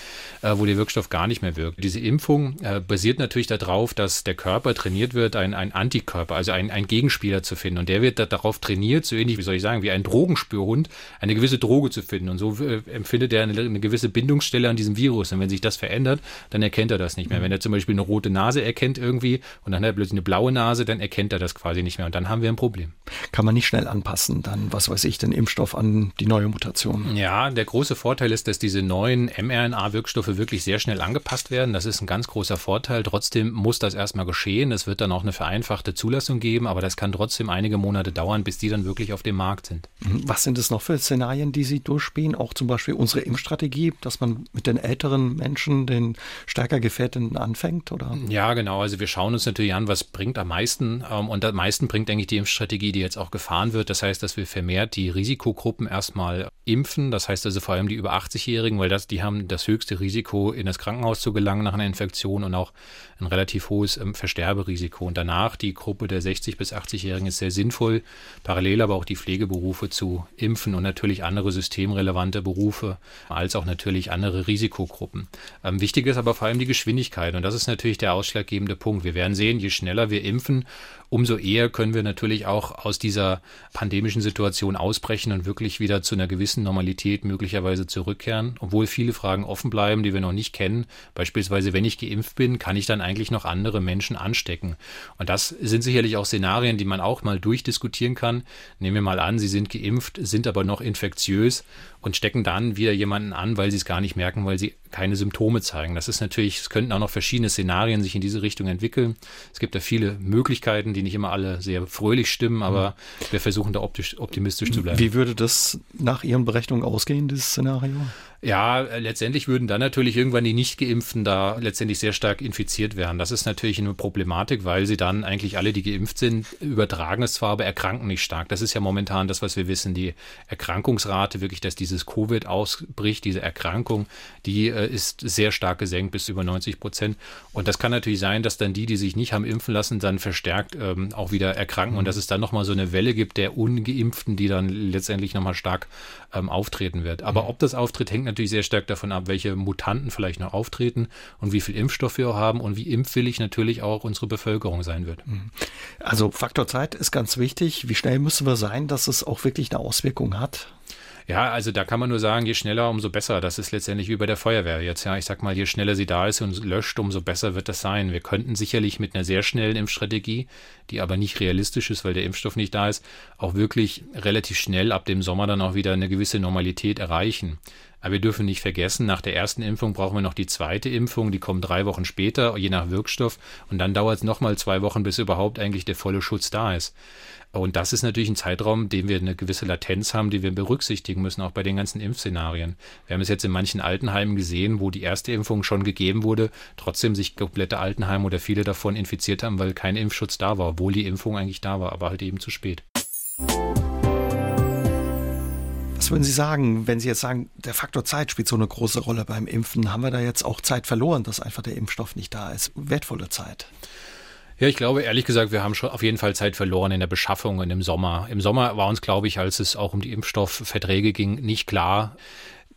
Speaker 2: äh, wo der Wirkstoff gar nicht mehr wirkt. Diese Impfung äh, basiert natürlich darauf, dass der Körper trainiert wird, ein, ein Antikörper, also ein, ein Gegenspieler zu finden. Und der wird darauf trainiert, so ähnlich, wie soll ich sagen, wie ein Drogenspürhund, eine gewisse Droge zu finden. Und so äh, empfindet er eine, eine, gewisse Bindungsstelle an diesem Virus. Und wenn sich das verändert, dann erkennt er das nicht mehr. Mhm. Wenn er zum Beispiel eine rote Nase erkennt irgendwie und dann hat er plötzlich eine blaue Nase, dann erkennt er das quasi nicht mehr. Und dann haben wir ein Problem.
Speaker 1: Kann man nicht schnell anpassen dann, was weiß ich, den Impfstoff an die neue Mutation.
Speaker 2: Ja, der große Vorteil ist, dass diese neuen mRNA-Wirkstoffe wirklich sehr schnell angepasst werden. Das ist ein ganz großer Vorteil. Trotzdem muss das erstmal geschehen. Es wird dann auch eine vereinfachte Zulassung geben, aber das kann trotzdem einige Monate dauern, bis die dann wirklich auf dem Markt sind.
Speaker 1: Mhm. Was sind es noch für Szenarien, die Sie durchspielen? Auch zum Beispiel unsere Impfstrategie, dass man mit den älteren Menschen, den stärker Gefährdeten anfängt? Oder?
Speaker 2: Ja, genau. Also wir schauen uns natürlich an, was bringt am meisten. Ähm, und am meisten bringt eigentlich die Impfstrategie, die jetzt auch gefahren wird. Das heißt, dass wir vermehrt die Risikogruppen erstmal impfen. Das heißt also vor allem die über 80-Jährigen, weil das, die haben das höchste Risiko, in das Krankenhaus zu gelangen nach einer Infektion und auch ein relativ hohes ähm, Versterberisiko. Und danach die Gruppe der 60- bis 80-Jährigen ist sehr sinnvoll, parallel aber auch die Pflegeberufe zu impfen und natürlich andere systemrelevante Berufe, als auch natürlich andere Risikogruppen. Ähm, wichtig ist aber vor allem die Geschwindigkeit und das ist natürlich der ausschlaggebende Punkt. Wir werden sehen, je schneller wir impfen, umso eher können wir natürlich auch aus dieser pandemischen Situation ausbrechen und wirklich wieder zu einer gewissen Normalität möglicherweise zurückkehren, obwohl viele Fragen offen bleiben, die wir noch nicht kennen. Beispielsweise, wenn ich geimpft bin, kann ich dann eigentlich noch andere Menschen anstecken? Und das sind sicherlich auch Szenarien, die man auch mal durchdiskutieren kann. Nehmen wir mal an, Sie sind geimpft, sind aber noch infektiös und stecken dann wieder jemanden an, weil sie es gar nicht merken, weil sie keine Symptome zeigen. Das ist natürlich, es könnten auch noch verschiedene Szenarien sich in diese Richtung entwickeln. Es gibt da viele Möglichkeiten, die nicht immer alle sehr fröhlich stimmen, aber wir versuchen da optisch, optimistisch zu bleiben.
Speaker 1: Wie würde das nach Ihren Berechnungen ausgehen, dieses Szenario?
Speaker 2: Ja, letztendlich würden dann natürlich irgendwann die Nicht-Geimpften da letztendlich sehr stark infiziert werden. Das ist natürlich eine Problematik, weil sie dann eigentlich alle, die geimpft sind, übertragen es zwar, aber erkranken nicht stark. Das ist ja momentan das, was wir wissen. Die Erkrankungsrate, wirklich, dass dieses Covid ausbricht, diese Erkrankung, die äh, ist sehr stark gesenkt bis über 90 Prozent. Und das kann natürlich sein, dass dann die, die sich nicht haben impfen lassen, dann verstärkt ähm, auch wieder erkranken mhm. und dass es dann nochmal so eine Welle gibt der Ungeimpften, die dann letztendlich nochmal stark ähm, auftreten wird. Aber mhm. ob das auftritt, hängt natürlich sehr stark davon ab, welche Mutanten vielleicht noch auftreten und wie viel Impfstoff wir haben und wie impfwillig natürlich auch unsere Bevölkerung sein wird. Mhm.
Speaker 1: Also Faktor Zeit ist ganz wichtig. Wie schnell müssen wir sein, dass es auch wirklich eine Auswirkung hat?
Speaker 2: Ja, also da kann man nur sagen, je schneller, umso besser. Das ist letztendlich wie bei der Feuerwehr jetzt. Ja, ich sag mal, je schneller sie da ist und löscht, umso besser wird das sein. Wir könnten sicherlich mit einer sehr schnellen Impfstrategie, die aber nicht realistisch ist, weil der Impfstoff nicht da ist, auch wirklich relativ schnell ab dem Sommer dann auch wieder eine gewisse Normalität erreichen. Aber wir dürfen nicht vergessen, nach der ersten Impfung brauchen wir noch die zweite Impfung, die kommt drei Wochen später, je nach Wirkstoff. Und dann dauert es nochmal zwei Wochen, bis überhaupt eigentlich der volle Schutz da ist. Und das ist natürlich ein Zeitraum, den wir eine gewisse Latenz haben, die wir berücksichtigen müssen, auch bei den ganzen Impfszenarien. Wir haben es jetzt in manchen Altenheimen gesehen, wo die erste Impfung schon gegeben wurde, trotzdem sich komplette Altenheime oder viele davon infiziert haben, weil kein Impfschutz da war, obwohl die Impfung eigentlich da war, aber halt eben zu spät.
Speaker 1: Was würden Sie sagen, wenn Sie jetzt sagen, der Faktor Zeit spielt so eine große Rolle beim Impfen? Haben wir da jetzt auch Zeit verloren, dass einfach der Impfstoff nicht da ist? Wertvolle Zeit.
Speaker 2: Ja, ich glaube, ehrlich gesagt, wir haben schon auf jeden Fall Zeit verloren in der Beschaffung und im Sommer. Im Sommer war uns, glaube ich, als es auch um die Impfstoffverträge ging, nicht klar,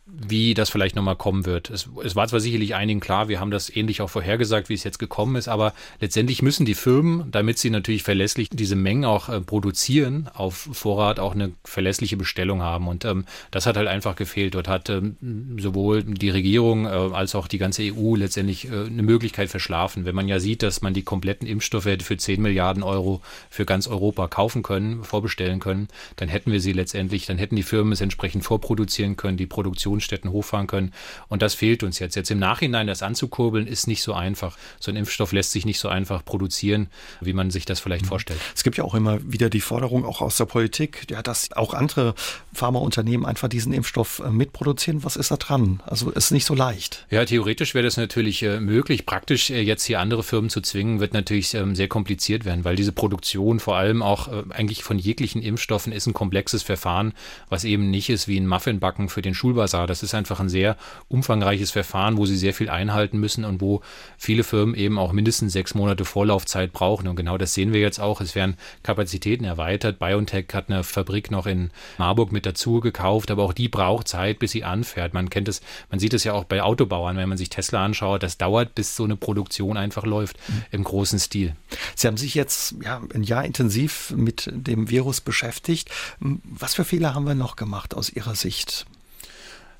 Speaker 2: wie das vielleicht nochmal kommen wird. Es, es, war zwar sicherlich einigen klar, wir haben das ähnlich auch vorhergesagt, wie es jetzt gekommen ist, aber letztendlich müssen die Firmen, damit sie natürlich verlässlich diese Mengen auch äh, produzieren, auf Vorrat auch eine verlässliche Bestellung haben. Und ähm, das hat halt einfach gefehlt. Dort hat ähm, sowohl die Regierung äh, als auch die ganze EU letztendlich äh, eine Möglichkeit verschlafen. Wenn man ja sieht, dass man die kompletten Impfstoffe hätte für 10 Milliarden Euro für ganz Europa kaufen können, vorbestellen können, dann hätten wir sie letztendlich, dann hätten die Firmen es entsprechend vorproduzieren können, die Produktion Produktionsstätten hochfahren können. Und das fehlt uns jetzt. Jetzt im Nachhinein das anzukurbeln, ist nicht so einfach. So ein Impfstoff lässt sich nicht so einfach produzieren, wie man sich das vielleicht mhm. vorstellt.
Speaker 1: Es gibt ja auch immer wieder die Forderung, auch aus der Politik, ja, dass auch andere Pharmaunternehmen einfach diesen Impfstoff äh, mitproduzieren. Was ist da dran? Also ist nicht so leicht.
Speaker 2: Ja, theoretisch wäre das natürlich äh, möglich. Praktisch äh, jetzt hier andere Firmen zu zwingen, wird natürlich ähm, sehr kompliziert werden, weil diese Produktion vor allem auch eigentlich von jeglichen Impfstoffen ist ein komplexes Verfahren, was eben nicht ist wie ein Muffinbacken für den Schulbasar das ist einfach ein sehr umfangreiches Verfahren, wo sie sehr viel einhalten müssen und wo viele Firmen eben auch mindestens sechs Monate Vorlaufzeit brauchen. Und genau das sehen wir jetzt auch. Es werden Kapazitäten erweitert. BioNTech hat eine Fabrik noch in Marburg mit dazu gekauft, aber auch die braucht Zeit, bis sie anfährt. Man kennt es, man sieht es ja auch bei Autobauern, wenn man sich Tesla anschaut. Das dauert, bis so eine Produktion einfach läuft mhm. im großen Stil.
Speaker 1: Sie haben sich jetzt ja, ein Jahr intensiv mit dem Virus beschäftigt. Was für Fehler haben wir noch gemacht aus Ihrer Sicht?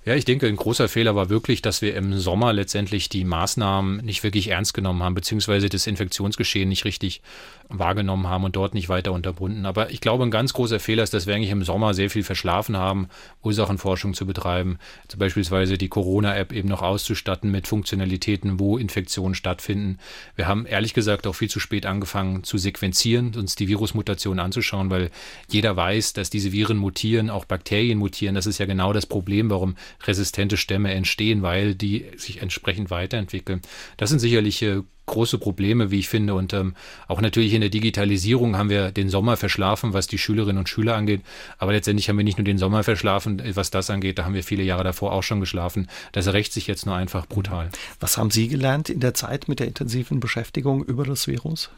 Speaker 2: Ja, ich denke, ein großer Fehler war wirklich, dass wir im Sommer letztendlich die Maßnahmen nicht wirklich ernst genommen haben, beziehungsweise das Infektionsgeschehen nicht richtig wahrgenommen haben und dort nicht weiter unterbunden. Aber ich glaube, ein ganz großer Fehler ist, dass wir eigentlich im Sommer sehr viel verschlafen haben, Ursachenforschung zu betreiben, zum beispielsweise die Corona-App eben noch auszustatten mit Funktionalitäten, wo Infektionen stattfinden. Wir haben ehrlich gesagt auch viel zu spät angefangen zu sequenzieren, uns die Virusmutationen anzuschauen, weil jeder weiß, dass diese Viren mutieren, auch Bakterien mutieren. Das ist ja genau das Problem, warum resistente Stämme entstehen, weil die sich entsprechend weiterentwickeln. Das sind sicherlich äh, große Probleme, wie ich finde. Und ähm, auch natürlich in der Digitalisierung haben wir den Sommer verschlafen, was die Schülerinnen und Schüler angeht. Aber letztendlich haben wir nicht nur den Sommer verschlafen, was das angeht, da haben wir viele Jahre davor auch schon geschlafen. Das rächt sich jetzt nur einfach brutal.
Speaker 1: Was haben Sie gelernt in der Zeit mit der intensiven Beschäftigung über das Virus?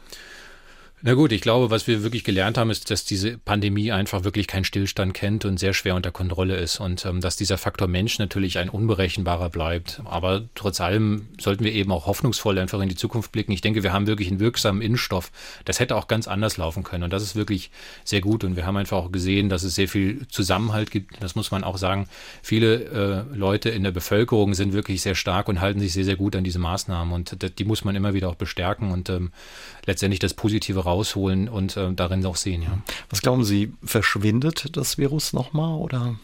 Speaker 2: Na gut, ich glaube, was wir wirklich gelernt haben, ist, dass diese Pandemie einfach wirklich keinen Stillstand kennt und sehr schwer unter Kontrolle ist und ähm, dass dieser Faktor Mensch natürlich ein unberechenbarer bleibt. Aber trotz allem sollten wir eben auch hoffnungsvoll einfach in die Zukunft blicken. Ich denke, wir haben wirklich einen wirksamen Impfstoff. Das hätte auch ganz anders laufen können und das ist wirklich sehr gut und wir haben einfach auch gesehen, dass es sehr viel Zusammenhalt gibt. Das muss man auch sagen. Viele äh, Leute in der Bevölkerung sind wirklich sehr stark und halten sich sehr, sehr gut an diese Maßnahmen und die muss man immer wieder auch bestärken und ähm, letztendlich das Positive rausholen und äh, darin auch sehen. Ja.
Speaker 1: Was glauben Sie, verschwindet das Virus nochmal oder?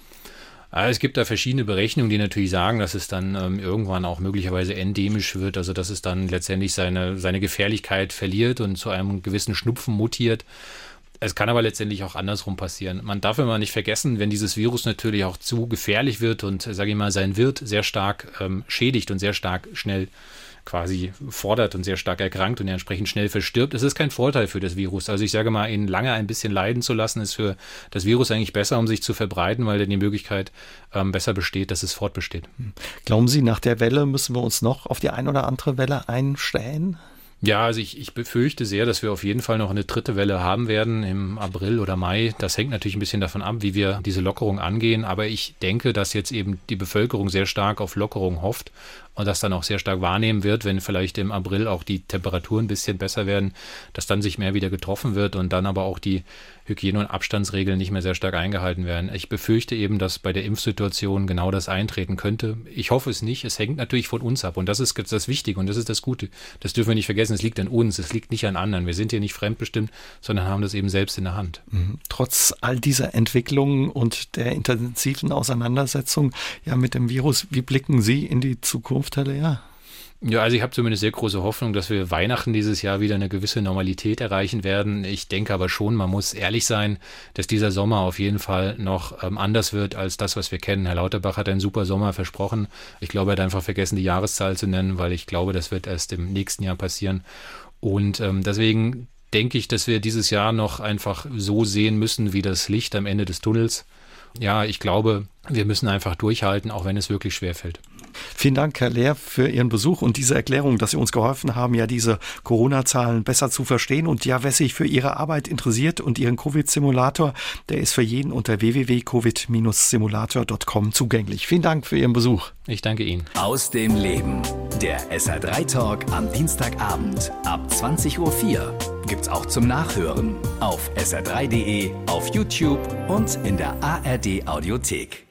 Speaker 2: Es gibt da verschiedene Berechnungen, die natürlich sagen, dass es dann ähm, irgendwann auch möglicherweise endemisch wird, also dass es dann letztendlich seine, seine Gefährlichkeit verliert und zu einem gewissen Schnupfen mutiert. Es kann aber letztendlich auch andersrum passieren. Man darf immer nicht vergessen, wenn dieses Virus natürlich auch zu gefährlich wird und, sage ich mal, sein Wirt sehr stark ähm, schädigt und sehr stark schnell quasi fordert und sehr stark erkrankt und entsprechend schnell verstirbt, es ist kein Vorteil für das Virus. Also ich sage mal, ihn lange ein bisschen leiden zu lassen, ist für das Virus eigentlich besser, um sich zu verbreiten, weil dann die Möglichkeit ähm, besser besteht, dass es fortbesteht.
Speaker 1: Glauben Sie, nach der Welle müssen wir uns noch auf die ein oder andere Welle einstellen?
Speaker 2: Ja, also ich, ich befürchte sehr, dass wir auf jeden Fall noch eine dritte Welle haben werden im April oder Mai. Das hängt natürlich ein bisschen davon ab, wie wir diese Lockerung angehen. Aber ich denke, dass jetzt eben die Bevölkerung sehr stark auf Lockerung hofft und das dann auch sehr stark wahrnehmen wird, wenn vielleicht im April auch die Temperaturen ein bisschen besser werden, dass dann sich mehr wieder getroffen wird und dann aber auch die Hygiene- und Abstandsregeln nicht mehr sehr stark eingehalten werden. Ich befürchte eben, dass bei der Impfsituation genau das eintreten könnte. Ich hoffe es nicht. Es hängt natürlich von uns ab und das ist das Wichtige und das ist das Gute. Das dürfen wir nicht vergessen. Es liegt an uns, es liegt nicht an anderen. Wir sind hier nicht fremdbestimmt, sondern haben das eben selbst in der Hand.
Speaker 1: Mhm. Trotz all dieser Entwicklungen und der intensiven Auseinandersetzung ja mit dem Virus, wie blicken Sie in die Zukunft? Zukunft, ja.
Speaker 2: Ja, also ich habe zumindest sehr große Hoffnung, dass wir Weihnachten dieses Jahr wieder eine gewisse Normalität erreichen werden. Ich denke aber schon, man muss ehrlich sein, dass dieser Sommer auf jeden Fall noch ähm, anders wird als das, was wir kennen. Herr Lauterbach hat einen super Sommer versprochen. Ich glaube, er hat einfach vergessen, die Jahreszahl zu nennen, weil ich glaube, das wird erst im nächsten Jahr passieren. Und ähm, deswegen denke ich, dass wir dieses Jahr noch einfach so sehen müssen wie das Licht am Ende des Tunnels. Ja, ich glaube, wir müssen einfach durchhalten, auch wenn es wirklich schwer fällt.
Speaker 1: Vielen Dank, Herr Lehr, für Ihren Besuch und diese Erklärung, dass Sie uns geholfen haben, ja diese Corona-Zahlen besser zu verstehen. Und ja, wer sich für Ihre Arbeit interessiert und Ihren Covid-Simulator, der ist für jeden unter www.covid-simulator.com zugänglich. Vielen Dank für Ihren Besuch.
Speaker 2: Ich danke Ihnen.
Speaker 3: Aus dem Leben. Der SR3-Talk am Dienstagabend ab 20.04 Uhr gibt's auch zum Nachhören auf sr3.de, auf YouTube und in der ARD-Audiothek.